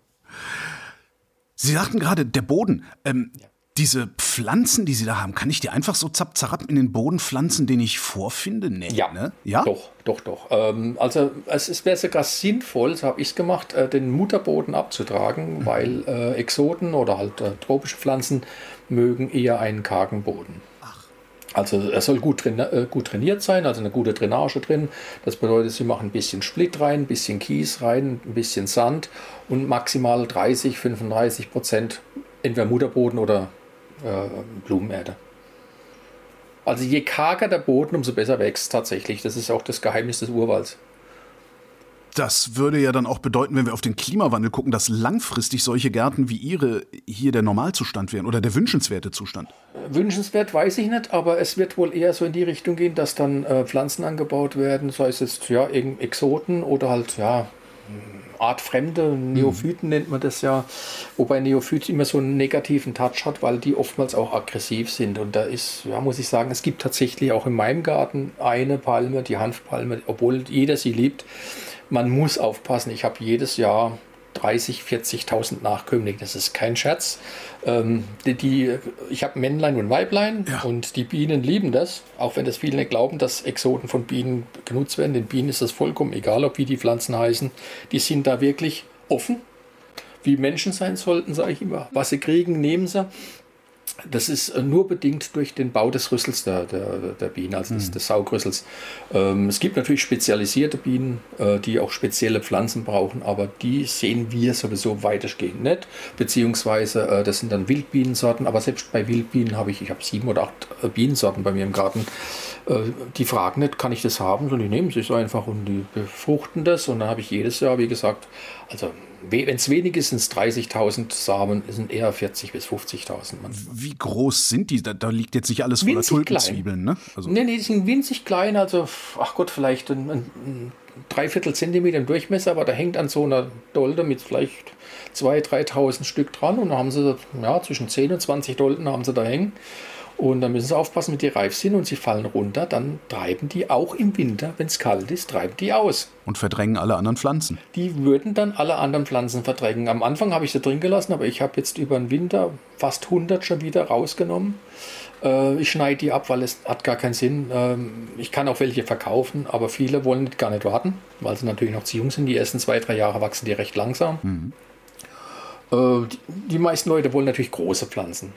Sie sagten gerade, der Boden. Ähm, ja diese Pflanzen, die Sie da haben, kann ich die einfach so zapp, zapp in den Boden pflanzen, den ich vorfinde? Nee, ja, ne? ja, doch, doch, doch. Ähm, also es wäre sogar sinnvoll, so habe ich es gemacht, äh, den Mutterboden abzutragen, mhm. weil äh, Exoten oder halt äh, tropische Pflanzen mögen eher einen kargen Boden. Also er soll gut, traini äh, gut, trainiert sein, also eine gute Drainage drin. Das bedeutet, Sie machen ein bisschen Split rein, ein bisschen Kies rein, ein bisschen Sand und maximal 30, 35 Prozent entweder Mutterboden oder äh, Blumenerde. Also je karger der Boden, umso besser wächst tatsächlich. Das ist auch das Geheimnis des Urwalds. Das würde ja dann auch bedeuten, wenn wir auf den Klimawandel gucken, dass langfristig solche Gärten wie Ihre hier der Normalzustand wären oder der wünschenswerte Zustand. Wünschenswert weiß ich nicht, aber es wird wohl eher so in die Richtung gehen, dass dann äh, Pflanzen angebaut werden, sei es jetzt ja, Exoten oder halt ja, artfremde, Neophyten mhm. nennt man das ja, wobei Neophyt immer so einen negativen Touch hat, weil die oftmals auch aggressiv sind. Und da ist, ja, muss ich sagen, es gibt tatsächlich auch in meinem Garten eine Palme, die Hanfpalme, obwohl jeder sie liebt. Man muss aufpassen. Ich habe jedes Jahr 30, 40.000 Nachkömmlinge. Das ist kein Scherz. Ähm, die, die, ich habe Männlein und Weiblein ja. und die Bienen lieben das, auch wenn das viele nicht glauben, dass Exoten von Bienen genutzt werden. Den Bienen ist das vollkommen egal, ob wie die Pflanzen heißen. Die sind da wirklich offen, wie Menschen sein sollten, sage ich immer. Was sie kriegen, nehmen sie. Das ist äh, nur bedingt durch den Bau des Rüssels der, der, der Bienen, also des, mhm. des Saugrüssels. Ähm, es gibt natürlich spezialisierte Bienen, äh, die auch spezielle Pflanzen brauchen, aber die sehen wir sowieso weitestgehend nicht. Beziehungsweise äh, das sind dann Wildbienensorten, aber selbst bei Wildbienen habe ich, ich habe sieben oder acht äh, Bienensorten bei mir im Garten. Äh, die fragen nicht, kann ich das haben, sondern die nehmen sich einfach und die befruchten das und dann habe ich jedes Jahr, wie gesagt, also wenn es wenig ist, sind es 30.000 Samen, sind eher 40.000 bis 50.000. Wie groß sind die? Da, da, liegt jetzt nicht alles voller Tulpenzwiebeln, ne? Also nee, nee, die sind winzig klein, also, ach Gott, vielleicht ein, ein, ein Dreiviertel Zentimeter im Durchmesser, aber da hängt an so einer Dolde mit vielleicht 2.000, 3.000 Stück dran und da haben sie ja, zwischen 10 und 20 Dolden haben sie da hängen. Und dann müssen sie aufpassen, wenn die reif sind und sie fallen runter, dann treiben die auch im Winter, wenn es kalt ist, treiben die aus. Und verdrängen alle anderen Pflanzen. Die würden dann alle anderen Pflanzen verdrängen. Am Anfang habe ich sie drin gelassen, aber ich habe jetzt über den Winter fast 100 schon wieder rausgenommen. Äh, ich schneide die ab, weil es hat gar keinen Sinn. Ähm, ich kann auch welche verkaufen, aber viele wollen gar nicht warten, weil sie natürlich noch zu jung sind. Die ersten zwei, drei Jahre wachsen die recht langsam. Mhm. Äh, die, meisten Leute wollen natürlich große Pflanzen.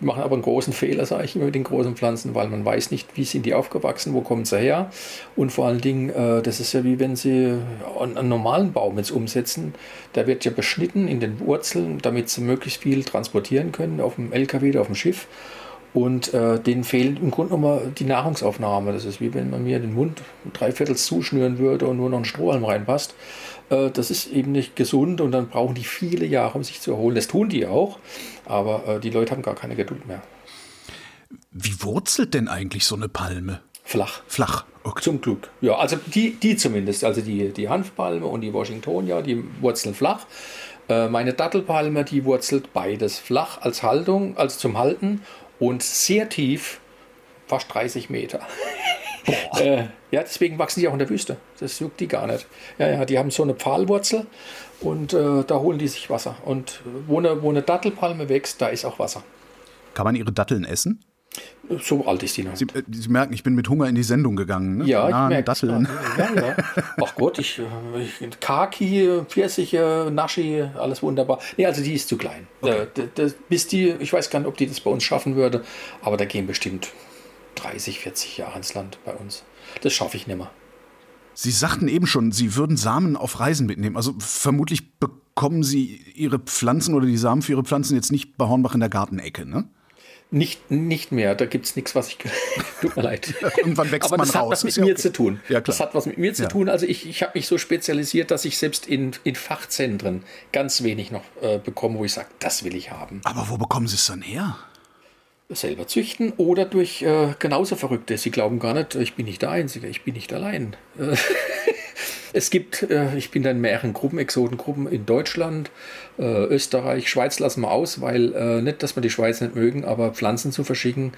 Die machen aber einen großen Fehler, sage ich immer, mit den großen Pflanzen, weil man weiß nicht, wie sind die aufgewachsen, wo kommen sie her. Und vor allen Dingen, äh, das ist ja wie wenn sie einen normalen Baum jetzt umsetzen. Der wird ja beschnitten in den Wurzeln, damit sie möglichst viel transportieren können auf dem LKW oder auf dem Schiff. Und äh, denen fehlt im Grunde genommen die Nahrungsaufnahme. Das ist wie wenn man mir den Mund dreiviertel zuschnüren würde und nur noch ein Strohhalm reinpasst. Äh, das ist eben nicht gesund und dann brauchen die viele Jahre, um sich zu erholen. Das tun die auch, aber äh, die Leute haben gar keine Geduld mehr. Wie wurzelt denn eigentlich so eine Palme? Flach. Flach, okay. Zum Glück. Ja, also die, die zumindest. Also die, die Hanfpalme und die Washingtonia, die wurzeln flach. Äh, meine Dattelpalme, die wurzelt beides flach als Haltung, als zum Halten und sehr tief, fast 30 Meter. äh, ja, deswegen wachsen die auch in der Wüste. Das juckt die gar nicht. Ja, ja, die haben so eine Pfahlwurzel und äh, da holen die sich Wasser. Und wo eine, wo eine Dattelpalme wächst, da ist auch Wasser. Kann man ihre Datteln essen? So alt ist die noch. Sie, äh, Sie, merken, ich bin mit Hunger in die Sendung gegangen. Ne? Ja, Bananen, ich merke Datteln. Ja, ja. Ach Gott, ich, ich Kaki, Pfirsiche, Naschi, alles wunderbar. Nee, also die ist zu klein. Okay. Da, da, bis die, ich weiß gar nicht, ob die das bei uns schaffen würde, aber da gehen bestimmt 30, 40 Jahre ins Land bei uns. Das schaffe ich nicht mehr. Sie sagten eben schon, Sie würden Samen auf Reisen mitnehmen. Also vermutlich bekommen Sie Ihre Pflanzen oder die Samen für Ihre Pflanzen jetzt nicht bei Hornbach in der Gartenecke, ne? Nicht, nicht mehr, da gibt es nichts, was ich. Tut mir leid. Irgendwann wächst Aber man das raus. hat was mit mir okay. zu tun. Ja, klar. das hat was mit mir zu Ja. tun. Also ich, ich habe mich so spezialisiert, dass ich selbst in, in Fachzentren ganz wenig noch äh, bekomme, wo ich sage, das will ich haben. Aber wo bekommen Sie es dann her? Selber züchten oder durch äh, genauso Verrückte. Sie glauben gar nicht, ich bin nicht der Einzige, ich bin nicht allein. Es gibt, äh, ich bin dann in mehreren Gruppen, Exotengruppen in Deutschland, äh, Österreich, Schweiz lassen wir aus, weil äh, nicht, dass wir die Schweiz nicht mögen, aber Pflanzen zu verschicken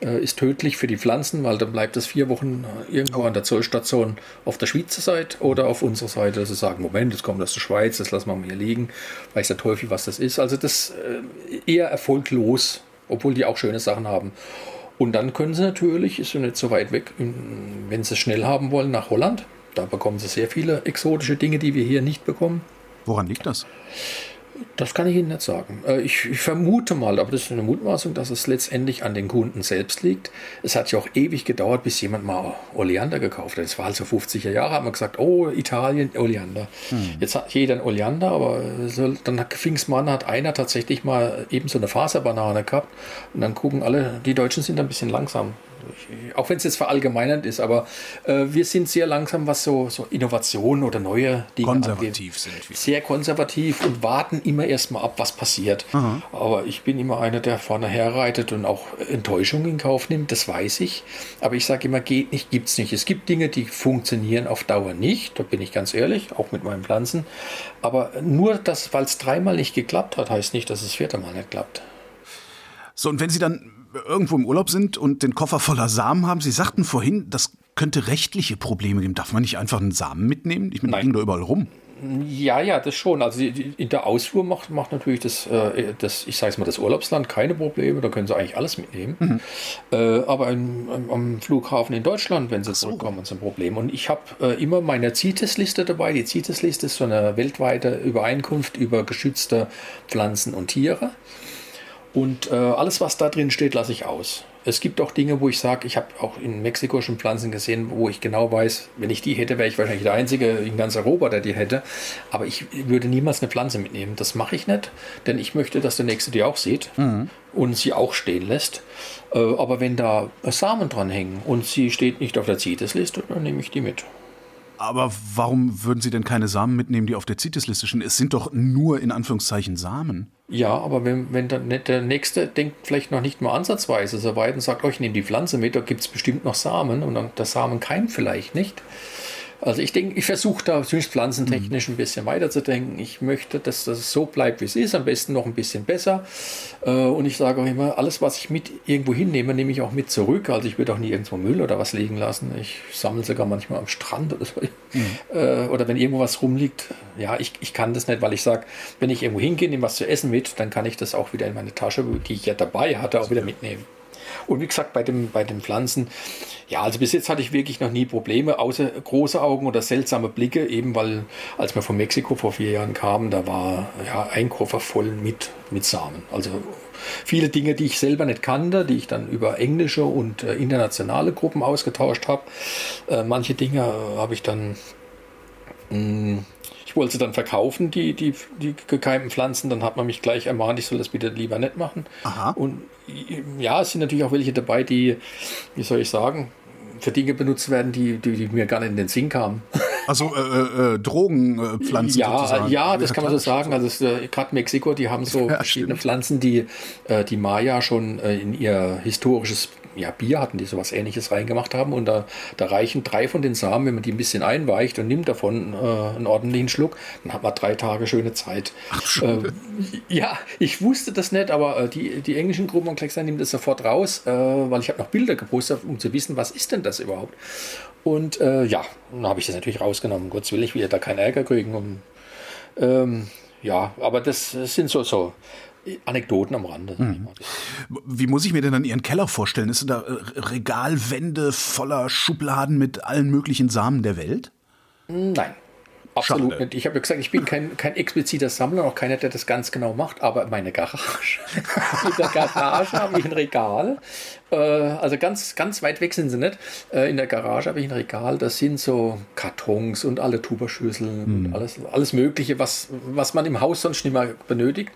äh, ist tödlich für die Pflanzen, weil dann bleibt das vier Wochen äh, irgendwo an der Zollstation auf der Schweizer Seite oder auf unserer Seite, dass sie sagen, Moment, das kommt aus der Schweiz, das lassen wir mal hier liegen, weiß der Teufel, was das ist. Also das äh, eher erfolglos, obwohl die auch schöne Sachen haben. Und dann können sie natürlich, ist ja nicht so weit weg, wenn sie es schnell haben wollen, nach Holland. Da bekommen sie sehr viele exotische Dinge, die wir hier nicht bekommen. Woran liegt das? Das kann ich Ihnen nicht sagen. Äh, Ich, ich vermute mal, aber das ist eine Mutmaßung, dass es letztendlich an den Kunden selbst liegt. Es hat ja auch ewig gedauert, bis jemand mal Oleander gekauft hat. Das war also 50er Jahre, hat man gesagt, oh, Italien, Oleander. Jetzt hat jeder ein Oleander, aber so, dann fing es mal an, hat einer tatsächlich mal eben so eine Faserbanane gehabt. Und dann gucken alle, die Deutschen sind ein bisschen langsam. Ich- Auch wenn es jetzt verallgemeinert ist, aber äh, wir sind sehr langsam, was so, so Innovationen oder neue Dinge angeht Konservativ sind wir. sehr konservativ und warten immer erstmal ab, was passiert. Aber ich bin immer einer, der vorne herreitet und auch Enttäuschungen in Kauf nimmt, das weiß ich. Aber ich sage immer, geht nicht, gibt's nicht. Es gibt Dinge, die funktionieren auf Dauer nicht, da bin ich ganz ehrlich, auch mit meinen Pflanzen. Aber nur das, weil es dreimal nicht geklappt hat, heißt nicht, dass es das vierte Mal nicht klappt. So, und wenn Sie dann irgendwo im Urlaub sind und den Koffer voller Samen haben, Sie sagten vorhin, das könnte rechtliche Probleme geben. Darf man nicht einfach einen Samen mitnehmen? Ich meine, die liegen da überall rum. Ja, ja, das schon. Also in der Ausfuhr macht, macht natürlich das, äh, das, ich sage mal, das Urlaubsland keine Probleme. Da können sie eigentlich alles mitnehmen. Äh, aber im, am, am Flughafen in Deutschland, wenn sie zurückkommen, ist ein Problem. Und ich habe äh, immer meine CITES-Liste dabei. Die CITES-Liste ist so eine weltweite Übereinkunft über geschützte Pflanzen und Tiere. Und äh, alles, was da drin steht, lasse ich aus. Es gibt auch Dinge, wo ich sage, ich habe auch in Mexiko schon Pflanzen gesehen, wo ich genau weiß, wenn ich die hätte, wäre ich wahrscheinlich der Einzige in ganz Europa, der die hätte. Aber ich würde niemals eine Pflanze mitnehmen. Das mache ich nicht, denn ich möchte, dass der Nächste die auch sieht und sie auch stehen lässt. Äh, aber wenn da Samen dran hängen und sie steht nicht auf der CITES-Liste, dann nehme ich die mit. Aber warum würden Sie denn keine Samen mitnehmen, die auf der CITES-Liste stehen? Es sind doch nur in Anführungszeichen Samen. Ja, aber wenn, wenn der, nicht- der Nächste denkt vielleicht noch nicht mal ansatzweise so weit und sagt, oh, ich nehme die Pflanze mit, da gibt es bestimmt noch Samen und dann der Samen keimt vielleicht nicht. Also ich denke, ich versuche da zumindest pflanzentechnisch ein bisschen weiterzudenken. Ich möchte, dass das so bleibt, wie es ist, am besten noch ein bisschen besser. Äh, Und ich sage auch immer, alles, was ich mit irgendwo hinnehme, nehme ich auch mit zurück. Also ich würde auch nie irgendwo Müll oder was liegen lassen. Ich sammle sogar manchmal am Strand oder so. Äh, Oder wenn irgendwo was rumliegt. Ja, ich, ich kann das nicht, weil ich sage, wenn ich irgendwo hingehe, nehme was zu essen mit, dann kann ich das auch wieder in meine Tasche, die ich ja dabei hatte, auch wieder mitnehmen. Und wie gesagt, bei, dem, bei den Pflanzen, ja, also bis jetzt hatte ich wirklich noch nie Probleme, außer große Augen oder seltsame Blicke, eben weil, als wir von Mexiko vor vier Jahren kamen, da war ja ein Koffer voll mit, mit Samen. Also viele Dinge, die ich selber nicht kannte, die ich dann über englische und äh, internationale Gruppen ausgetauscht habe. Äh, manche Dinge habe ich dann ich wollte sie dann verkaufen, die, die, die gekeimten Pflanzen. Dann hat man mich gleich ermahnt, ich soll das bitte lieber nicht machen. Aha. Und ja, es sind natürlich auch welche dabei, die, wie soll ich sagen, für Dinge benutzt werden, die, die, die mir gar nicht in den Sinn kamen. Also äh, äh, Drogenpflanzen ja, sozusagen. Ja, das kann man so sagen. Also äh, gerade Mexiko, die haben so Ja, verschiedene stimmt. Pflanzen, die äh, die Maya schon äh, in ihr historisches ja, Bier hatten, die sowas ähnliches reingemacht haben. Und da, da reichen drei von den Samen, wenn man die ein bisschen einweicht und nimmt davon äh, einen ordentlichen Schluck, dann hat man drei Tage schöne Zeit. Äh, ja, ich wusste das nicht, aber äh, die, die englischen Gruppen und Kleckstein nehmen das sofort raus, äh, weil ich habe noch Bilder gepostet, um zu wissen, was ist denn das überhaupt. Und äh, ja, dann habe ich das natürlich rausgenommen. Gott will ich wieder da keinen Ärger kriegen. Und, ähm, ja, aber das sind so, so Anekdoten am Rande. mal. Wie muss ich mir denn dann Ihren Keller vorstellen? Ist da äh, Regalwände voller Schubladen mit allen möglichen Samen der Welt? Nein. Absolut nicht. Ich habe ja gesagt, ich bin kein, kein expliziter Sammler, auch keiner, der das ganz genau macht, aber meine Garage. In der Garage habe ich ein Regal. Äh, also ganz, ganz weit weg sind sie nicht. Äh, in der Garage habe ich ein Regal, das sind so Kartons und alle Tuberschüsseln und alles, alles Mögliche, was, was man im Haus sonst nicht mehr benötigt.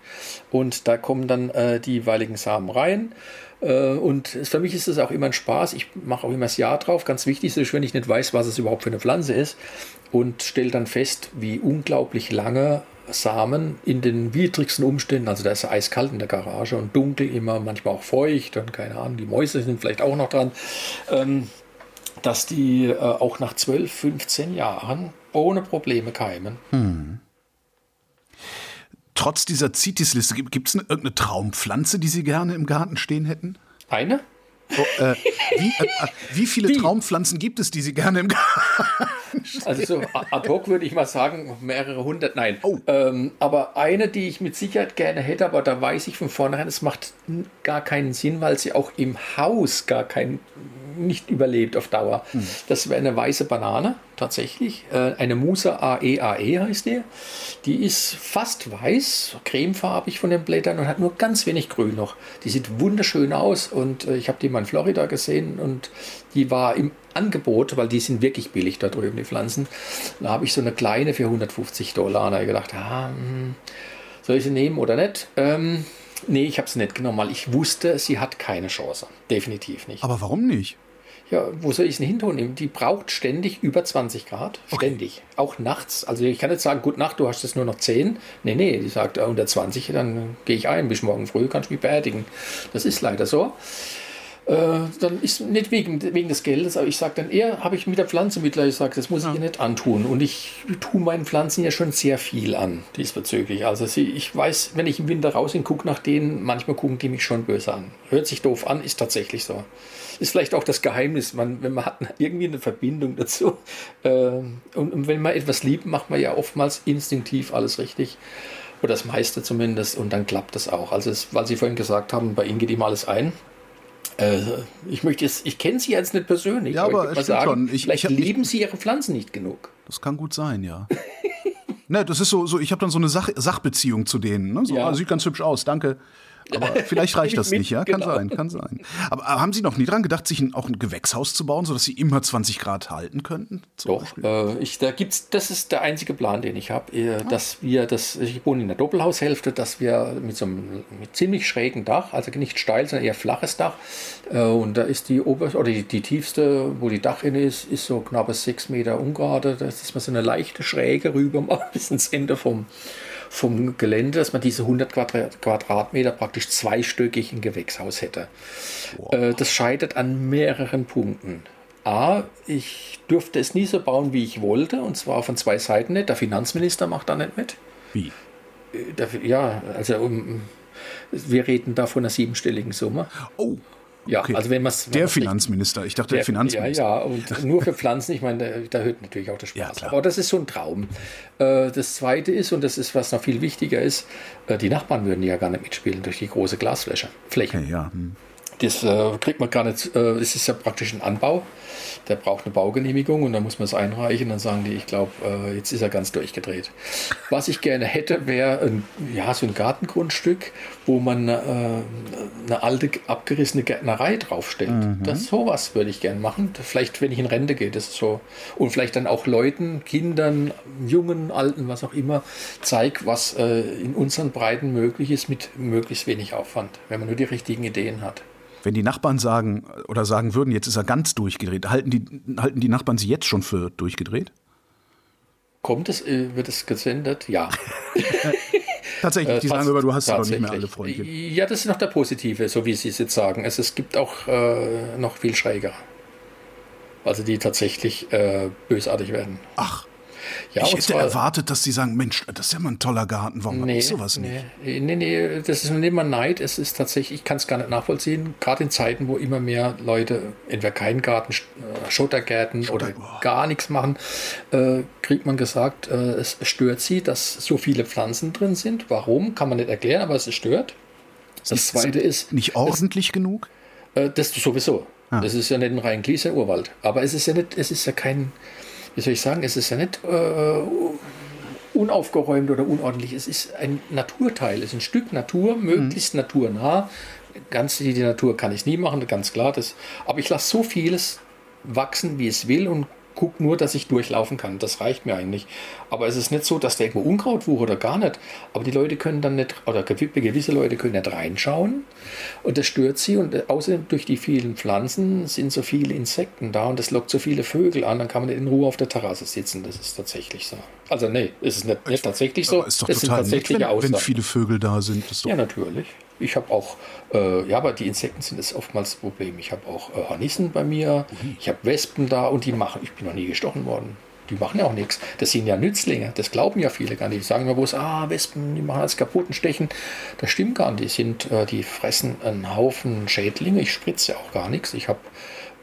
Und da kommen dann äh, die jeweiligen Samen rein. Und für mich ist es auch immer ein Spaß. Ich mache auch immer das Jahr drauf. Ganz wichtig ist, wenn ich nicht weiß, was es überhaupt für eine Pflanze ist. Und stelle dann fest, wie unglaublich lange Samen in den widrigsten Umständen, also da ist eiskalt in der Garage und dunkel immer, manchmal auch feucht und keine Ahnung, die Mäuse sind vielleicht auch noch dran, ähm, dass die äh, auch nach 12, 15 Jahren ohne Probleme keimen. Trotz dieser Zitis-Liste, gibt es irgendeine Traumpflanze, die Sie gerne im Garten stehen hätten? Eine? Oh, äh, wie, äh, äh, wie viele Die. Traumpflanzen gibt es, die Sie gerne im Garten Also so ad hoc würde ich mal sagen, mehrere hundert, nein. Oh. Ähm, aber eine, die ich mit Sicherheit gerne hätte, aber da weiß ich von vornherein, es macht gar keinen Sinn, weil sie auch im Haus gar kein, nicht überlebt auf Dauer. Das wäre eine weiße Banane, tatsächlich. Äh, eine Musa AEAE E heißt die. Die ist fast weiß, cremefarbig von den Blättern und hat nur ganz wenig Grün noch. Die sieht wunderschön aus und äh, ich habe die mal in Florida gesehen und die war im Angebot, weil die sind wirklich billig da drüben, die Pflanzen. Da habe ich so eine kleine für 150 Dollar. Da habe ich gedacht, ah, hm, soll ich sie nehmen oder nicht? Ähm, nee, ich habe sie nicht genommen, weil ich wusste, sie hat keine Chance. Definitiv nicht. Aber warum nicht? Ja, wo soll ich sie hin tun? Die braucht ständig über 20 Grad. Ständig. Auch nachts. Also ich kann nicht sagen, gut Nacht, du hast es nur noch 10. Nee, nee, die sagt, äh, unter 20, dann gehe ich ein, bis morgen früh kannst du mich beerdigen. Das ist leider so. Äh, dann ist nicht wegen, wegen des Geldes, aber ich sage dann eher, habe ich mit der Pflanze mittlerweile gesagt, das muss ich ihr nicht antun. Und ich tue meinen Pflanzen ja schon sehr viel an diesbezüglich. Also sie, ich weiß, wenn ich im Winter rausgehe, gucke nach denen, manchmal gucken die mich schon böse an. Hört sich doof an, ist tatsächlich so. Ist vielleicht auch das Geheimnis, man, wenn man hat irgendwie eine Verbindung dazu. Äh, und, und wenn man etwas liebt, macht man ja oftmals instinktiv alles richtig. Oder das meiste zumindest. Und dann klappt das auch. Also es, weil Sie vorhin gesagt haben, bei Ihnen geht immer alles ein. Äh, ich möchte jetzt, ich kenne Sie jetzt nicht persönlich, Ja, aber ich würd es stimmt schon. Ich- vielleicht ich ich- lieben Sie Ihre Pflanzen nicht genug. Das kann gut sein, ja. ne, das ist so, so ich habe dann so eine Sach Sachbeziehung zu denen. Ne? So, Ja. ah, sieht ganz hübsch aus, danke. Aber vielleicht reicht das nicht, ja? Kann genau. sein, kann sein. Aber haben Sie noch nie dran gedacht, sich auch ein Gewächshaus zu bauen, sodass Sie immer 20 Grad halten könnten? Doch, äh, ich, da gibt's, das ist der einzige Plan, den ich habe, äh, dass wir das, ich wohne in der Doppelhaushälfte, dass wir mit so einem mit ziemlich schrägen Dach, also nicht steil, sondern eher flaches Dach, äh, und da ist die oberste oder die, die tiefste, wo die Dachrinne ist, ist so knappe sechs Meter ungerade, das ist mal so eine leichte Schräge rüber, mal bis ins Ende vom vom Gelände, dass man diese 100 Quadrat- Quadratmeter praktisch zweistöckig ein Gewächshaus hätte. Äh, Das scheitert an mehreren Punkten. A, ich durfte es nie so bauen, wie ich wollte, und zwar von zwei Seiten nicht. Der Finanzminister macht da nicht mit. Wie? Äh, ja, also um, wir reden da von einer siebenstelligen Summe. Oh, Ja, Okay. also wenn man der Finanzminister. Ich dachte, der, Finanzminister. Ja, ja, und nur für Pflanzen, ich meine, da, da hört natürlich auch der Spaß. Ja. Aber das ist so ein Traum. Äh, Das zweite ist, und das ist, was noch viel wichtiger ist, äh, die Nachbarn würden ja gar nicht mitspielen durch die große Glasfläche. Fläche. Okay, ja. hm. Das äh, kriegt man gar nicht, es ist ja praktisch ein Anbau. Der braucht eine Baugenehmigung und dann muss man es einreichen. Dann sagen die, ich glaube, äh, jetzt ist er ganz durchgedreht. Was ich gerne hätte, wäre ja, so ein Gartengrundstück, wo man äh, eine alte, abgerissene Gärtnerei draufstellt. Mhm. Das sowas würde ich gerne machen. Vielleicht, wenn ich in Rente gehe, das ist so. Und vielleicht dann auch Leuten, Kindern, Jungen, Alten, was auch immer, zeigt, was äh, in unseren Breiten möglich ist mit möglichst wenig Aufwand, wenn man nur die richtigen Ideen hat. Wenn die Nachbarn sagen oder sagen würden, jetzt ist er ganz durchgedreht, halten die, halten die Nachbarn sie jetzt schon für durchgedreht? Kommt es, äh, wird es gesendet? Ja. Tatsächlich, die äh, sagen aber, du hast doch nicht mehr alle Freundchen. Ja, das ist noch der Positive, so wie Sie es jetzt sagen. Es, es gibt auch äh, noch viel schräger. Also die tatsächlich äh, bösartig werden. Ach. Ja, ich hätte erwartet, dass sie sagen, Mensch, das ist ja mal ein toller Garten, warum nee, ich sowas nicht? Nee, nee, nee, das ist nicht mal Neid, es ist tatsächlich, ich kann es gar nicht nachvollziehen, gerade in Zeiten, wo immer mehr Leute entweder keinen Garten, äh, Schottergärten Schotter, oder boah. gar nichts machen, äh, kriegt man gesagt, äh, es stört sie, dass so viele Pflanzen drin sind. Warum, kann man nicht erklären, aber es stört. Das ist Zweite ist... Nicht ordentlich das, genug? Äh, das sowieso. Ah. Das ist ja nicht ein rein Gläser Urwald. Aber es ist ja nicht, es ist ja kein wie soll ich sagen, es ist ja nicht äh, unaufgeräumt oder unordentlich. Es ist ein Naturteil, es ist ein Stück Natur, möglichst mhm. naturnah. Ganz die Natur kann ich nie machen, ganz klar. Das, aber ich lasse so vieles wachsen, wie es will und gucke nur, dass ich durchlaufen kann. Das reicht mir eigentlich. Aber es ist nicht so, dass da irgendwo Unkraut wuchert oder gar nicht. Aber die Leute können dann nicht, oder gewisse Leute können nicht reinschauen und das stört sie. Und äh, außerdem durch die vielen Pflanzen sind so viele Insekten da und das lockt so viele Vögel an, dann kann man nicht in Ruhe auf der Terrasse sitzen. Das ist tatsächlich so. Also nee, es ist nicht, nicht tatsächlich so. Aber ist doch das total sind nett, wenn, wenn viele Vögel da sind. ja, natürlich. Ich habe auch, äh, ja, aber die Insekten sind es oftmals das Problem. Ich habe auch äh, Hornissen bei mir, ich habe Wespen da und die machen, ich bin noch nie gestochen worden. Die machen ja auch nichts. Das sind ja Nützlinge. Das glauben ja viele gar nicht. Die sagen immer bloß, ah, Wespen, die machen alles kaputt und stechen. Das stimmt gar nicht. Die, sind, äh, die fressen einen Haufen Schädlinge. Ich spritze ja auch gar nichts. Ich habe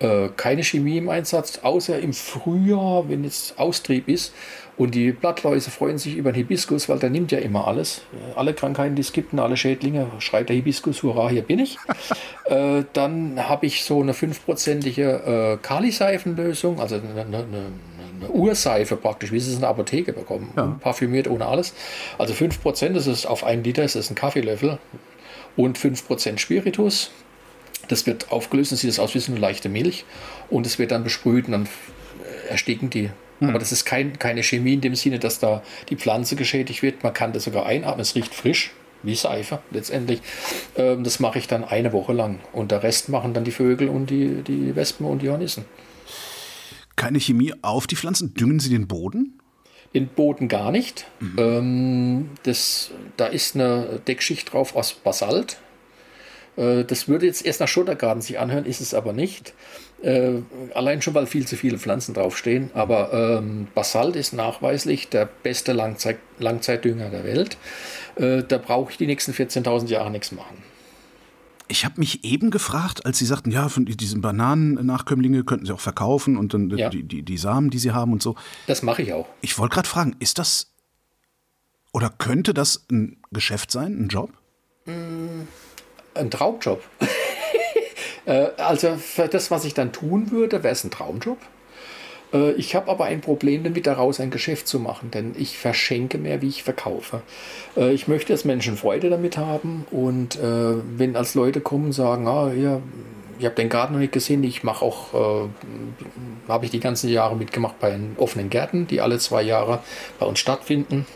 äh, keine Chemie im Einsatz, außer im Frühjahr, wenn jetzt Austrieb ist. Und die Blattläuse freuen sich über den Hibiskus, weil der nimmt ja immer alles. Alle Krankheiten, die es gibt, und alle Schädlinge, schreit der Hibiskus, hurra, hier bin ich. äh, dann habe ich so eine fünfprozentige äh, Kaliseifenlösung, also eine, eine, eine, Urseife praktisch, wie sie es in der Apotheke bekommen. Ja. Parfümiert ohne alles. Also 5%, das ist auf einen Liter, das ist ein Kaffeelöffel. Und 5% Spiritus. Das wird aufgelöst und sieht das aus wie so eine leichte Milch. Und es wird dann besprüht und dann ersticken die hm. Aber das ist kein, keine Chemie in dem Sinne, dass da die Pflanze geschädigt wird. Man kann das sogar einatmen. Es riecht frisch, wie Seife letztendlich. Ähm, das mache ich dann eine Woche lang. Und der Rest machen dann die Vögel und die, die Wespen und die Hornissen. Keine Chemie auf die Pflanzen? Düngen Sie den Boden? Den Boden gar nicht. Mhm. Ähm, das, da ist eine Deckschicht drauf aus Basalt. Äh, das würde jetzt erst nach Schottergarten sich anhören, ist es aber nicht. Äh, allein schon, weil viel zu viele Pflanzen draufstehen. Aber ähm, Basalt ist nachweislich der beste Langzeit Langzeitdünger der Welt. Äh, da brauche ich die nächsten 14.000 Jahre nichts machen. Ich habe mich eben gefragt, als Sie sagten, ja, von diesen Bananennachkömmlinge könnten Sie auch verkaufen und dann ja. die, die, die Samen, die Sie haben und so. Das mache ich auch. Ich wollte gerade fragen, ist das oder könnte das ein Geschäft sein, ein Job? Ein Traumjob. Äh, also für das, was ich dann tun würde, wäre es ein Traumjob. Äh, ich habe aber ein Problem damit, daraus ein Geschäft zu machen, denn ich verschenke mehr, wie ich verkaufe. Äh, ich möchte, dass Menschen Freude damit haben und wenn als Leute kommen und sagen, ah, ja, ich habe den Garten noch nicht gesehen, ich mache auch, habe ich die ganzen Jahre mitgemacht bei den offenen Gärten, die alle zwei Jahre bei uns stattfinden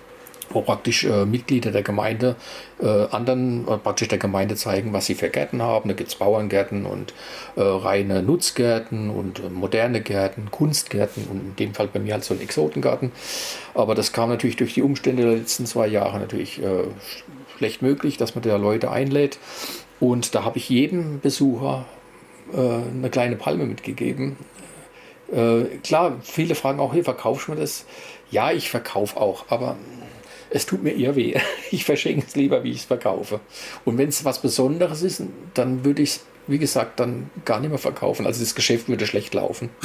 wo praktisch äh, Mitglieder der Gemeinde äh, anderen äh, praktisch der Gemeinde zeigen, was sie für Gärten haben. Da gibt es Bauerngärten und äh, reine Nutzgärten und äh, moderne Gärten, Kunstgärten und in dem Fall bei mir halt so ein Exotengarten. Aber das kam natürlich durch die Umstände der letzten zwei Jahre natürlich äh, schlecht möglich, dass man da Leute einlädt. Und da habe ich jedem Besucher eine kleine Palme mitgegeben. klar, viele fragen auch, hier verkaufst du mir das? Ja, ich verkaufe auch, aber es tut mir eher weh. Ich verschenke es lieber, wie ich es verkaufe. Und wenn es was Besonderes ist, dann würde ich es, wie gesagt, dann gar nicht mehr verkaufen. Also das Geschäft würde schlecht laufen.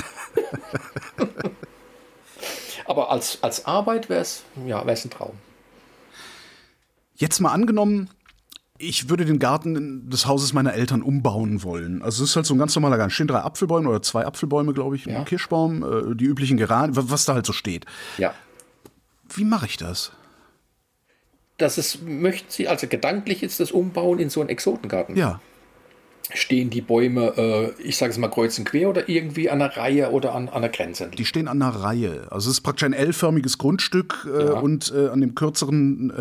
Aber als, als Arbeit wäre es ja, ein Traum. Jetzt mal angenommen, Ich würde den Garten des Hauses meiner Eltern umbauen wollen. Also es ist halt so ein ganz normaler Garten. Stehen drei Apfelbäume oder zwei Apfelbäume, glaube ich, Ja. ein Kirschbaum, äh, die üblichen Geranien, wa- was da halt so steht. Ja. Wie mache ich das? Das ist, möchten Sie, also gedanklich ist das Umbauen in so einen Exotengarten. Ja. Stehen die Bäume, äh, ich sage es mal kreuz und quer oder irgendwie an der Reihe oder an, an der Grenze? Die stehen an einer Reihe. Also es ist praktisch ein L-förmiges Grundstück äh, Ja. und äh, an dem kürzeren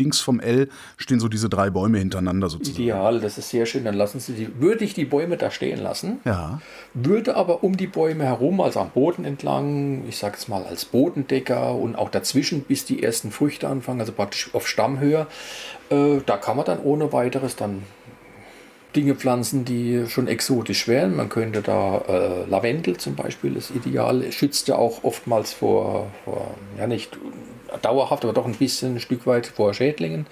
Dings vom L stehen so diese drei Bäume hintereinander sozusagen. Ideal, das ist sehr schön. Dann lassen Sie die, würde ich die Bäume da stehen lassen, Ja. würde aber um die Bäume herum, also am Boden entlang, ich sage es mal als Bodendecker und auch dazwischen, bis die ersten Früchte anfangen, also praktisch auf Stammhöhe, äh, da kann man dann ohne weiteres dann Dinge pflanzen, die schon exotisch wären. Man könnte da äh, Lavendel zum Beispiel ist ideal, schützt ja auch oftmals vor, vor ja nicht dauerhaft, aber doch ein bisschen ein Stück weit vor Schädlingen.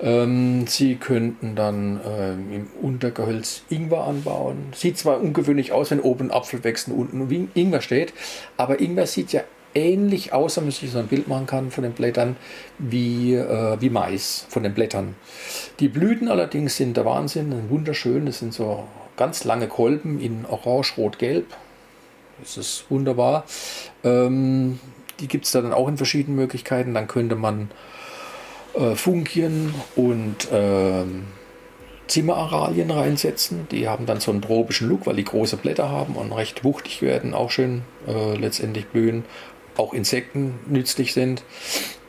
Ähm, Sie könnten dann ähm, im Untergehölz Ingwer anbauen. Sieht zwar ungewöhnlich aus, wenn oben Apfel wächst und unten Ingwer steht, aber Ingwer sieht ja ähnlich aus, man sich so ein Bild machen kann von den Blättern, wie, äh, wie Mais von den Blättern. Die Blüten allerdings sind der Wahnsinn, wunderschön. Das sind so ganz lange Kolben in Orange, Rot, Gelb. Das ist wunderbar. Ähm, die gibt es da dann auch in verschiedenen Möglichkeiten. Dann könnte man äh, Funkien und ähm, Zimmeraralien reinsetzen. Die haben dann so einen tropischen Look, weil die große Blätter haben und recht wuchtig werden, auch schön äh, letztendlich blühen. Auch Insekten nützlich sind.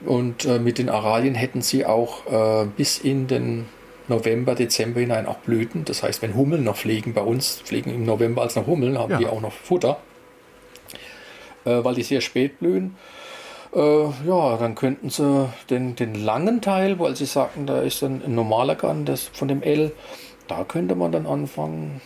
Und äh, mit den Aralien hätten sie auch äh, bis in den November, Dezember hinein auch Blüten. Das heißt, wenn Hummeln noch fliegen bei uns, fliegen im November als noch Hummeln, haben Ja. die auch noch Futter, äh, weil die sehr spät blühen. Äh, ja, dann könnten sie den, den langen Teil, weil sie sagten, da ist dann ein normaler Garten das von dem L, da könnte man dann anfangen.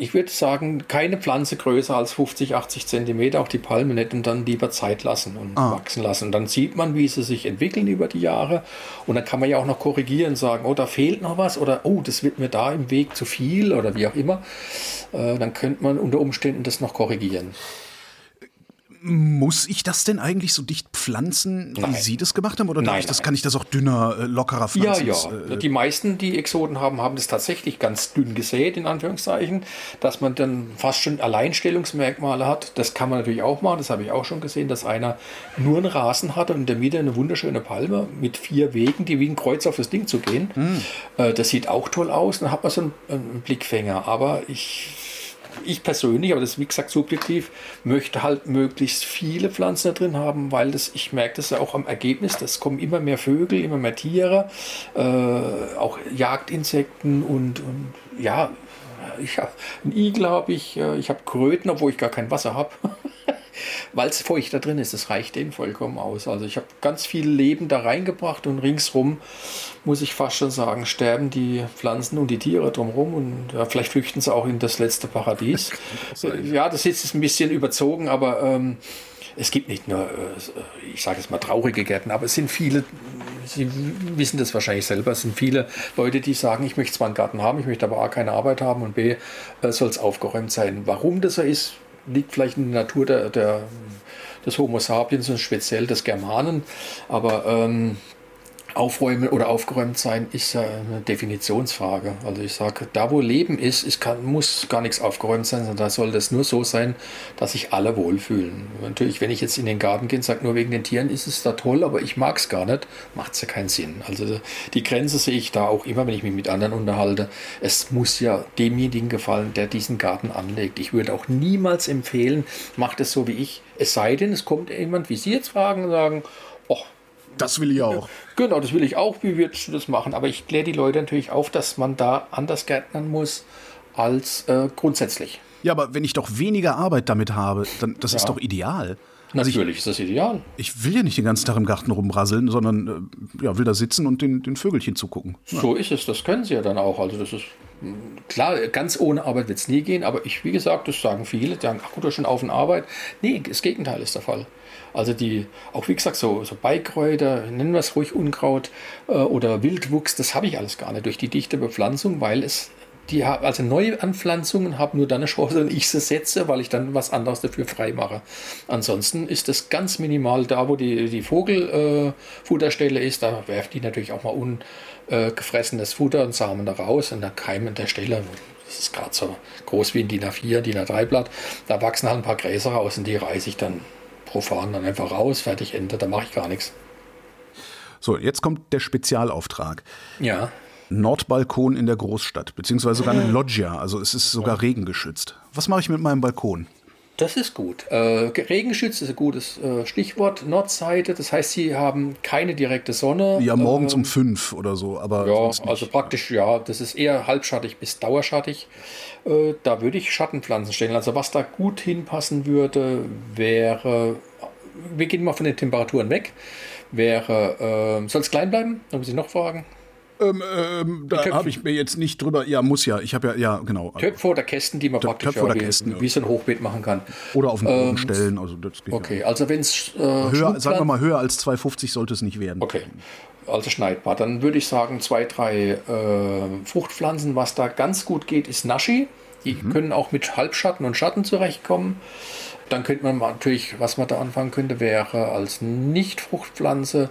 Ich würde sagen, keine Pflanze größer als 50, 80 Zentimeter, auch die Palme nicht, und dann lieber Zeit lassen und Ah. wachsen lassen. Und dann sieht man, wie sie sich entwickeln über die Jahre. Und dann kann man ja auch noch korrigieren, sagen, oh, da fehlt noch was oder oh, das wird mir da im Weg zu viel oder wie auch immer. Äh, dann könnte man unter Umständen das noch korrigieren. Muss ich das denn eigentlich so dicht pflanzen, wie Nein. Sie das gemacht haben? Oder Nein, ich das, nein. kann ich das auch dünner, äh, lockerer Ja, pflanzen? ja. Das, äh, Die meisten, die Exoten haben, haben das tatsächlich ganz dünn gesät, in Anführungszeichen, dass man dann fast schon Alleinstellungsmerkmale hat. Das kann man natürlich auch machen, das habe ich auch schon gesehen, dass einer nur einen Rasen hatte und in der Mitte eine wunderschöne Palme mit vier Wegen, die wie ein Kreuz auf das Ding zu gehen. Äh, Das sieht auch toll aus, dann hat man so einen Blickfänger. Aber ich ich persönlich, aber das ist wie gesagt subjektiv, möchte halt möglichst viele Pflanzen da drin haben, weil das, ich merke das ja auch am Ergebnis, das kommen immer mehr Vögel, immer mehr Tiere, äh, auch Jagdinsekten und, und ja, ich habe einen Igel habe ich, äh, ich habe Kröten, obwohl ich gar kein Wasser habe. Weil es feucht da drin ist, das reicht denen vollkommen aus. Also ich habe ganz viel Leben da reingebracht und ringsrum, muss ich fast schon sagen, sterben die Pflanzen und die Tiere drumherum und ja, vielleicht flüchten sie auch in das letzte Paradies. ja, das ist jetzt ein bisschen überzogen, aber ähm, es gibt nicht nur, äh, ich sage jetzt mal traurige Gärten, aber es sind viele, Sie wissen das wahrscheinlich selber, es sind viele Leute, die sagen, ich möchte zwar einen Garten haben, ich möchte aber A, keine Arbeit haben und B, äh, soll es aufgeräumt sein. Warum das so ist, liegt vielleicht in der Natur der, der, des Homo sapiens und speziell des Germanen, aber ähm, Aufräumen oder aufgeräumt sein ist ja eine Definitionsfrage. Also ich sage, da wo Leben ist, es kann, muss gar nichts aufgeräumt sein, sondern da soll das nur so sein, dass sich alle wohlfühlen. Natürlich, wenn ich jetzt in den Garten gehe und sage, nur wegen den Tieren ist es da toll, aber ich mag es gar nicht, macht es ja keinen Sinn. Also die Grenze sehe ich da auch immer, wenn ich mich mit anderen unterhalte. Es muss ja demjenigen gefallen, der diesen Garten anlegt. Ich würde auch niemals empfehlen, macht es so wie ich. Es sei denn, es kommt jemand, wie Sie jetzt fragen, und sagen, oh, das will ich auch. Genau, das will ich auch. Wie würdest du das machen? Aber ich kläre die Leute natürlich auf, dass man da anders gärtnern muss als äh, grundsätzlich. Ja, aber wenn ich doch weniger Arbeit damit habe, dann das ist Ja. doch ideal. Also ich, Natürlich ist das ideal. ich will ja nicht den ganzen Tag im Garten rumrasseln, sondern äh, ja, will da sitzen und den, den Vögelchen zugucken. So ist es. Das können sie ja dann auch. Also das ist mh, klar, ganz ohne Arbeit wird es nie gehen. Aber ich, wie gesagt, das sagen viele, die sagen, ach gut, schon auf und Arbeit. Nee, das Gegenteil ist der Fall. Also die, auch wie gesagt, so, so Beikräuter, nennen wir es ruhig Unkraut äh, oder Wildwuchs, das habe ich alles gar nicht durch die dichte Bepflanzung, weil es die haben, also neue Anpflanzungen haben nur dann eine Chance, wenn ich sie setze, weil ich dann was anderes dafür frei mache. Ansonsten ist das ganz minimal da, wo die, die Vogelfutterstelle äh, ist, da werft die natürlich auch mal ungefressenes Futter und Samen da raus und dann keimen der Stelle, das ist gerade so groß wie ein DIN A4, DIN A3 Blatt, da wachsen halt ein paar Gräser raus und die reiße ich dann profan dann einfach raus, fertig, Ende, da mache ich gar nichts. So, jetzt kommt der Spezialauftrag. Ja. Nordbalkon in der Großstadt, beziehungsweise sogar eine Loggia, also es ist sogar regengeschützt. Was mache ich mit meinem Balkon? Das ist gut. Äh, regengeschützt ist ein gutes äh, Stichwort. Nordseite, das heißt, Sie haben keine direkte Sonne. Ja, morgens ähm, um fünf oder so, aber. Ja, also praktisch, ja, das ist eher halbschattig bis dauerschattig. Äh, da würde ich Schattenpflanzen stellen. Also, was da gut hinpassen würde, wäre. Wir gehen mal von den Temperaturen weg. Wäre. Äh, Soll es klein bleiben? Da muss ich noch fragen. Ähm, ähm, da habe ich mir jetzt nicht drüber. Ja, muss ja. Ich habe ja, ja, genau. Töpfe oder Kästen, die man praktisch Töpfe oder Kästen, wie, wie so ein Hochbeet machen kann. Oder auf den Boden ähm, stellen. Also das geht okay, ja. also wenn es. Äh, höher, sagen wir mal, höher als 2,50 sollte es nicht werden. Okay. Also schneidbar. Dann würde ich sagen, zwei, drei äh, Fruchtpflanzen. Was da ganz gut geht, ist Naschi. Die mhm. können auch mit Halbschatten und Schatten zurechtkommen. Dann könnte man natürlich, was man da anfangen könnte, wäre als Nicht-Fruchtpflanze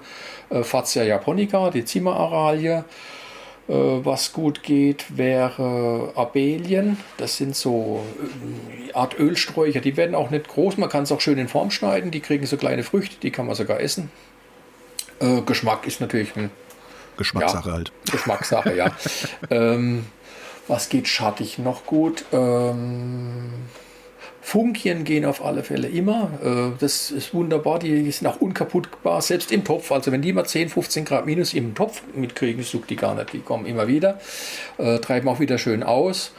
äh, Facia japonica, die Zimmeraralie. Äh, was gut geht, wäre Abelien. Das sind so äh, Art Ölsträucher. Die werden auch nicht groß. Man kann es auch schön in Form schneiden. Die kriegen so kleine Früchte. Die kann man sogar essen. Äh, Geschmack ist natürlich ein Geschmackssache ja, halt. Geschmackssache, ja. ähm, was geht schattig noch gut? Ähm, Funkien gehen auf alle Fälle immer. Äh, das ist wunderbar. Die sind auch unkaputtbar, selbst im Topf. Also wenn die mal 10, 15 Grad minus im Topf mitkriegen, sucht die gar nicht. Die kommen immer wieder, äh, treiben auch wieder schön aus.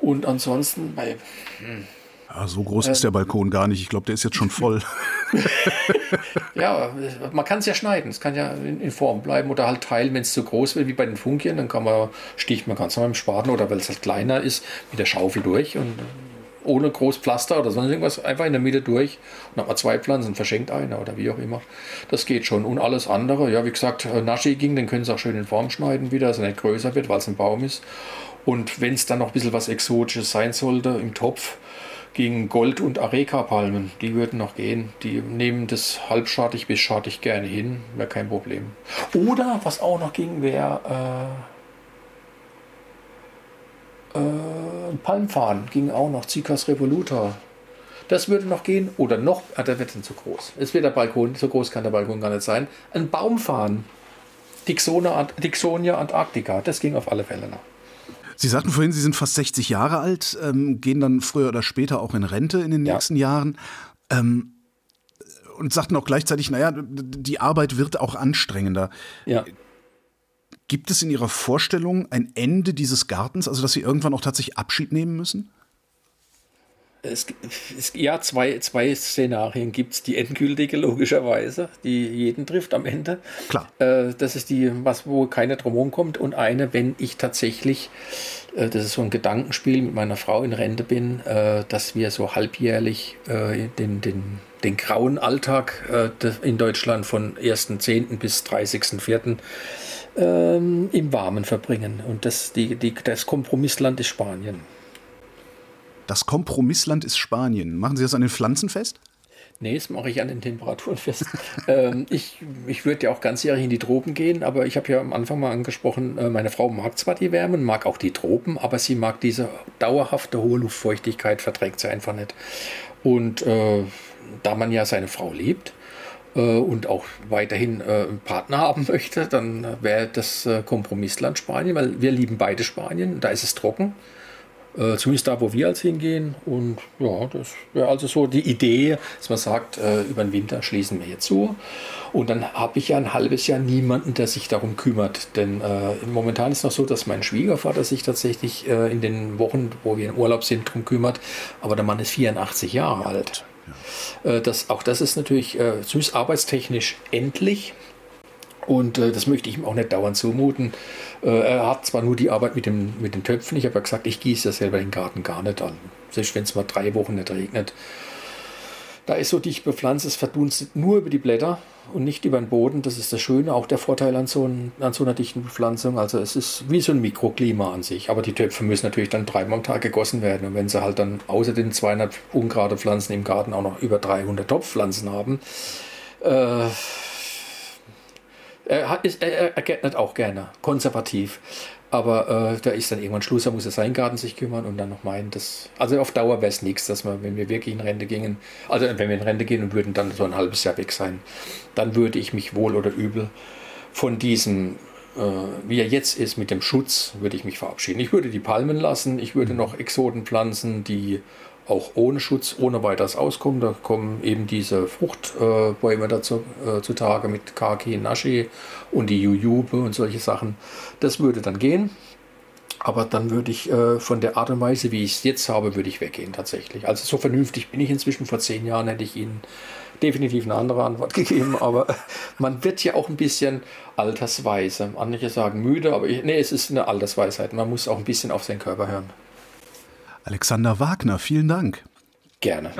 Und ansonsten bei. Hm. Ja, so groß ist der Balkon gar nicht. Ich glaube, der ist jetzt schon voll. ja, man kann es ja schneiden. Es kann ja in, Form bleiben oder halt teilen, wenn es zu groß wird, wie bei den Funkien. Dann kann man, sticht man ganz normal im Spaten oder weil es halt kleiner ist, mit der Schaufel durch und ohne groß Pflaster oder sonst irgendwas, einfach in der Mitte durch und hat man zwei Pflanzen, verschenkt eine oder wie auch immer. Das geht schon. Und alles andere, ja, wie gesagt, äh, Naschi ging, den können sie auch schön in Form schneiden wieder, dass er nicht größer wird, weil es ein Baum ist. Und wenn es dann noch ein bisschen was Exotisches sein sollte im Topf, gegen Gold- und Areka-Palmen, die würden noch gehen. Die nehmen das halbschartig bis schartig gerne hin, wäre kein Problem. Oder was auch noch ging, wäre. Äh, äh, Palmfarn ging auch noch, Zicas revoluta. Das würde noch gehen. Oder noch, ah, der wird dann zu groß. Es wird der Balkon, so groß kann der Balkon gar nicht sein. Ein Baumfarn. Dixonia, Antarctica, das ging auf alle Fälle noch. Sie sagten vorhin, Sie sind fast 60 Jahre alt, ähm, gehen dann früher oder später auch in Rente in den ja. nächsten Jahren. Ähm, und sagten auch gleichzeitig, naja, die Arbeit wird auch anstrengender. Ja. Gibt es in Ihrer Vorstellung ein Ende dieses Gartens, also dass Sie irgendwann auch tatsächlich Abschied nehmen müssen? Es, es, ja, zwei, zwei Szenarien gibt es. Die endgültige, logischerweise, die jeden trifft am Ende. Klar. Äh, das ist die, was, wo keiner drumherum kommt. Und eine, wenn ich tatsächlich, äh, das ist so ein Gedankenspiel, mit meiner Frau in Rente bin, äh, dass wir so halbjährlich äh, den, den, den grauen Alltag äh, in Deutschland von 1.10. bis 30.04 ähm, im Warmen verbringen. Und das, die, die, das Kompromissland ist Spanien. Das Kompromissland ist Spanien. Machen Sie das an den Pflanzen fest? Nee, das mache ich an den Temperaturen fest. ähm, ich ich würde ja auch ganzjährig in die Tropen gehen, aber ich habe ja am Anfang mal angesprochen, äh, meine Frau mag zwar die Wärme, mag auch die Tropen, aber sie mag diese dauerhafte hohe Luftfeuchtigkeit, verträgt sie einfach nicht. Und äh, da man ja seine Frau liebt, äh, und auch weiterhin äh, einen Partner haben möchte, dann wäre das äh, Kompromissland Spanien, weil wir lieben beide Spanien. Da ist es trocken. Äh, zumindest da, wo wir als hingehen. Und ja, das wäre also so die Idee, dass man sagt, äh, über den Winter schließen wir hier zu. Und dann habe ich ja ein halbes Jahr niemanden, der sich darum kümmert. Denn äh, momentan ist es noch so, dass mein Schwiegervater sich tatsächlich äh, in den Wochen, wo wir in Urlaub sind, darum kümmert. Aber der Mann ist 84 Jahre alt. Äh, das, auch das ist natürlich äh, süß arbeitstechnisch endlich. Und äh, das möchte ich ihm auch nicht dauernd zumuten. Äh, er hat zwar nur die Arbeit mit, dem, mit den Töpfen, ich habe ja gesagt, ich gieße ja selber den Garten gar nicht an. Selbst wenn es mal drei Wochen nicht regnet. Da ist so dicht bepflanzt, es verdunstet nur über die Blätter. und nicht über den Boden. Das ist das Schöne, auch der Vorteil an so, ein, an so einer dichten Bepflanzung. Also es ist wie so ein Mikroklima an sich. Aber die Töpfe müssen natürlich dann dreimal am Tag gegossen werden. Und wenn sie halt dann außer den 200 ungerade Pflanzen im Garten auch noch über 300 Topfpflanzen haben, äh, er, ist, er, er gärtnet auch gerne, konservativ. Aber äh, da ist dann irgendwann Schluss, da muss er seinen Garten sich kümmern und dann noch meinen, das. Also auf Dauer wäre es nichts, dass wir, wenn wir wirklich in Rente gingen, also wenn wir in Rente gehen und würden dann so ein halbes Jahr weg sein, dann würde ich mich wohl oder übel von diesem, äh, wie er jetzt ist, mit dem Schutz, würde ich mich verabschieden. Ich würde die Palmen lassen, ich würde noch Exoten pflanzen, die auch ohne Schutz, ohne weiteres auskommen. Da kommen eben diese Fruchtbäume äh, dazu äh, zutage mit Kaki, Nashi und die Jujube und solche Sachen. Das würde dann gehen. Aber dann würde ich äh, von der Art und Weise, wie ich es jetzt habe, würde ich weggehen tatsächlich. Also so vernünftig bin ich inzwischen. Vor zehn Jahren hätte ich Ihnen definitiv eine andere Antwort gegeben. Aber man wird ja auch ein bisschen altersweise. Manche sagen müde, aber ich, nee, es ist eine Altersweisheit. Man muss auch ein bisschen auf seinen Körper hören. Alexander Wagner, vielen Dank. Gerne.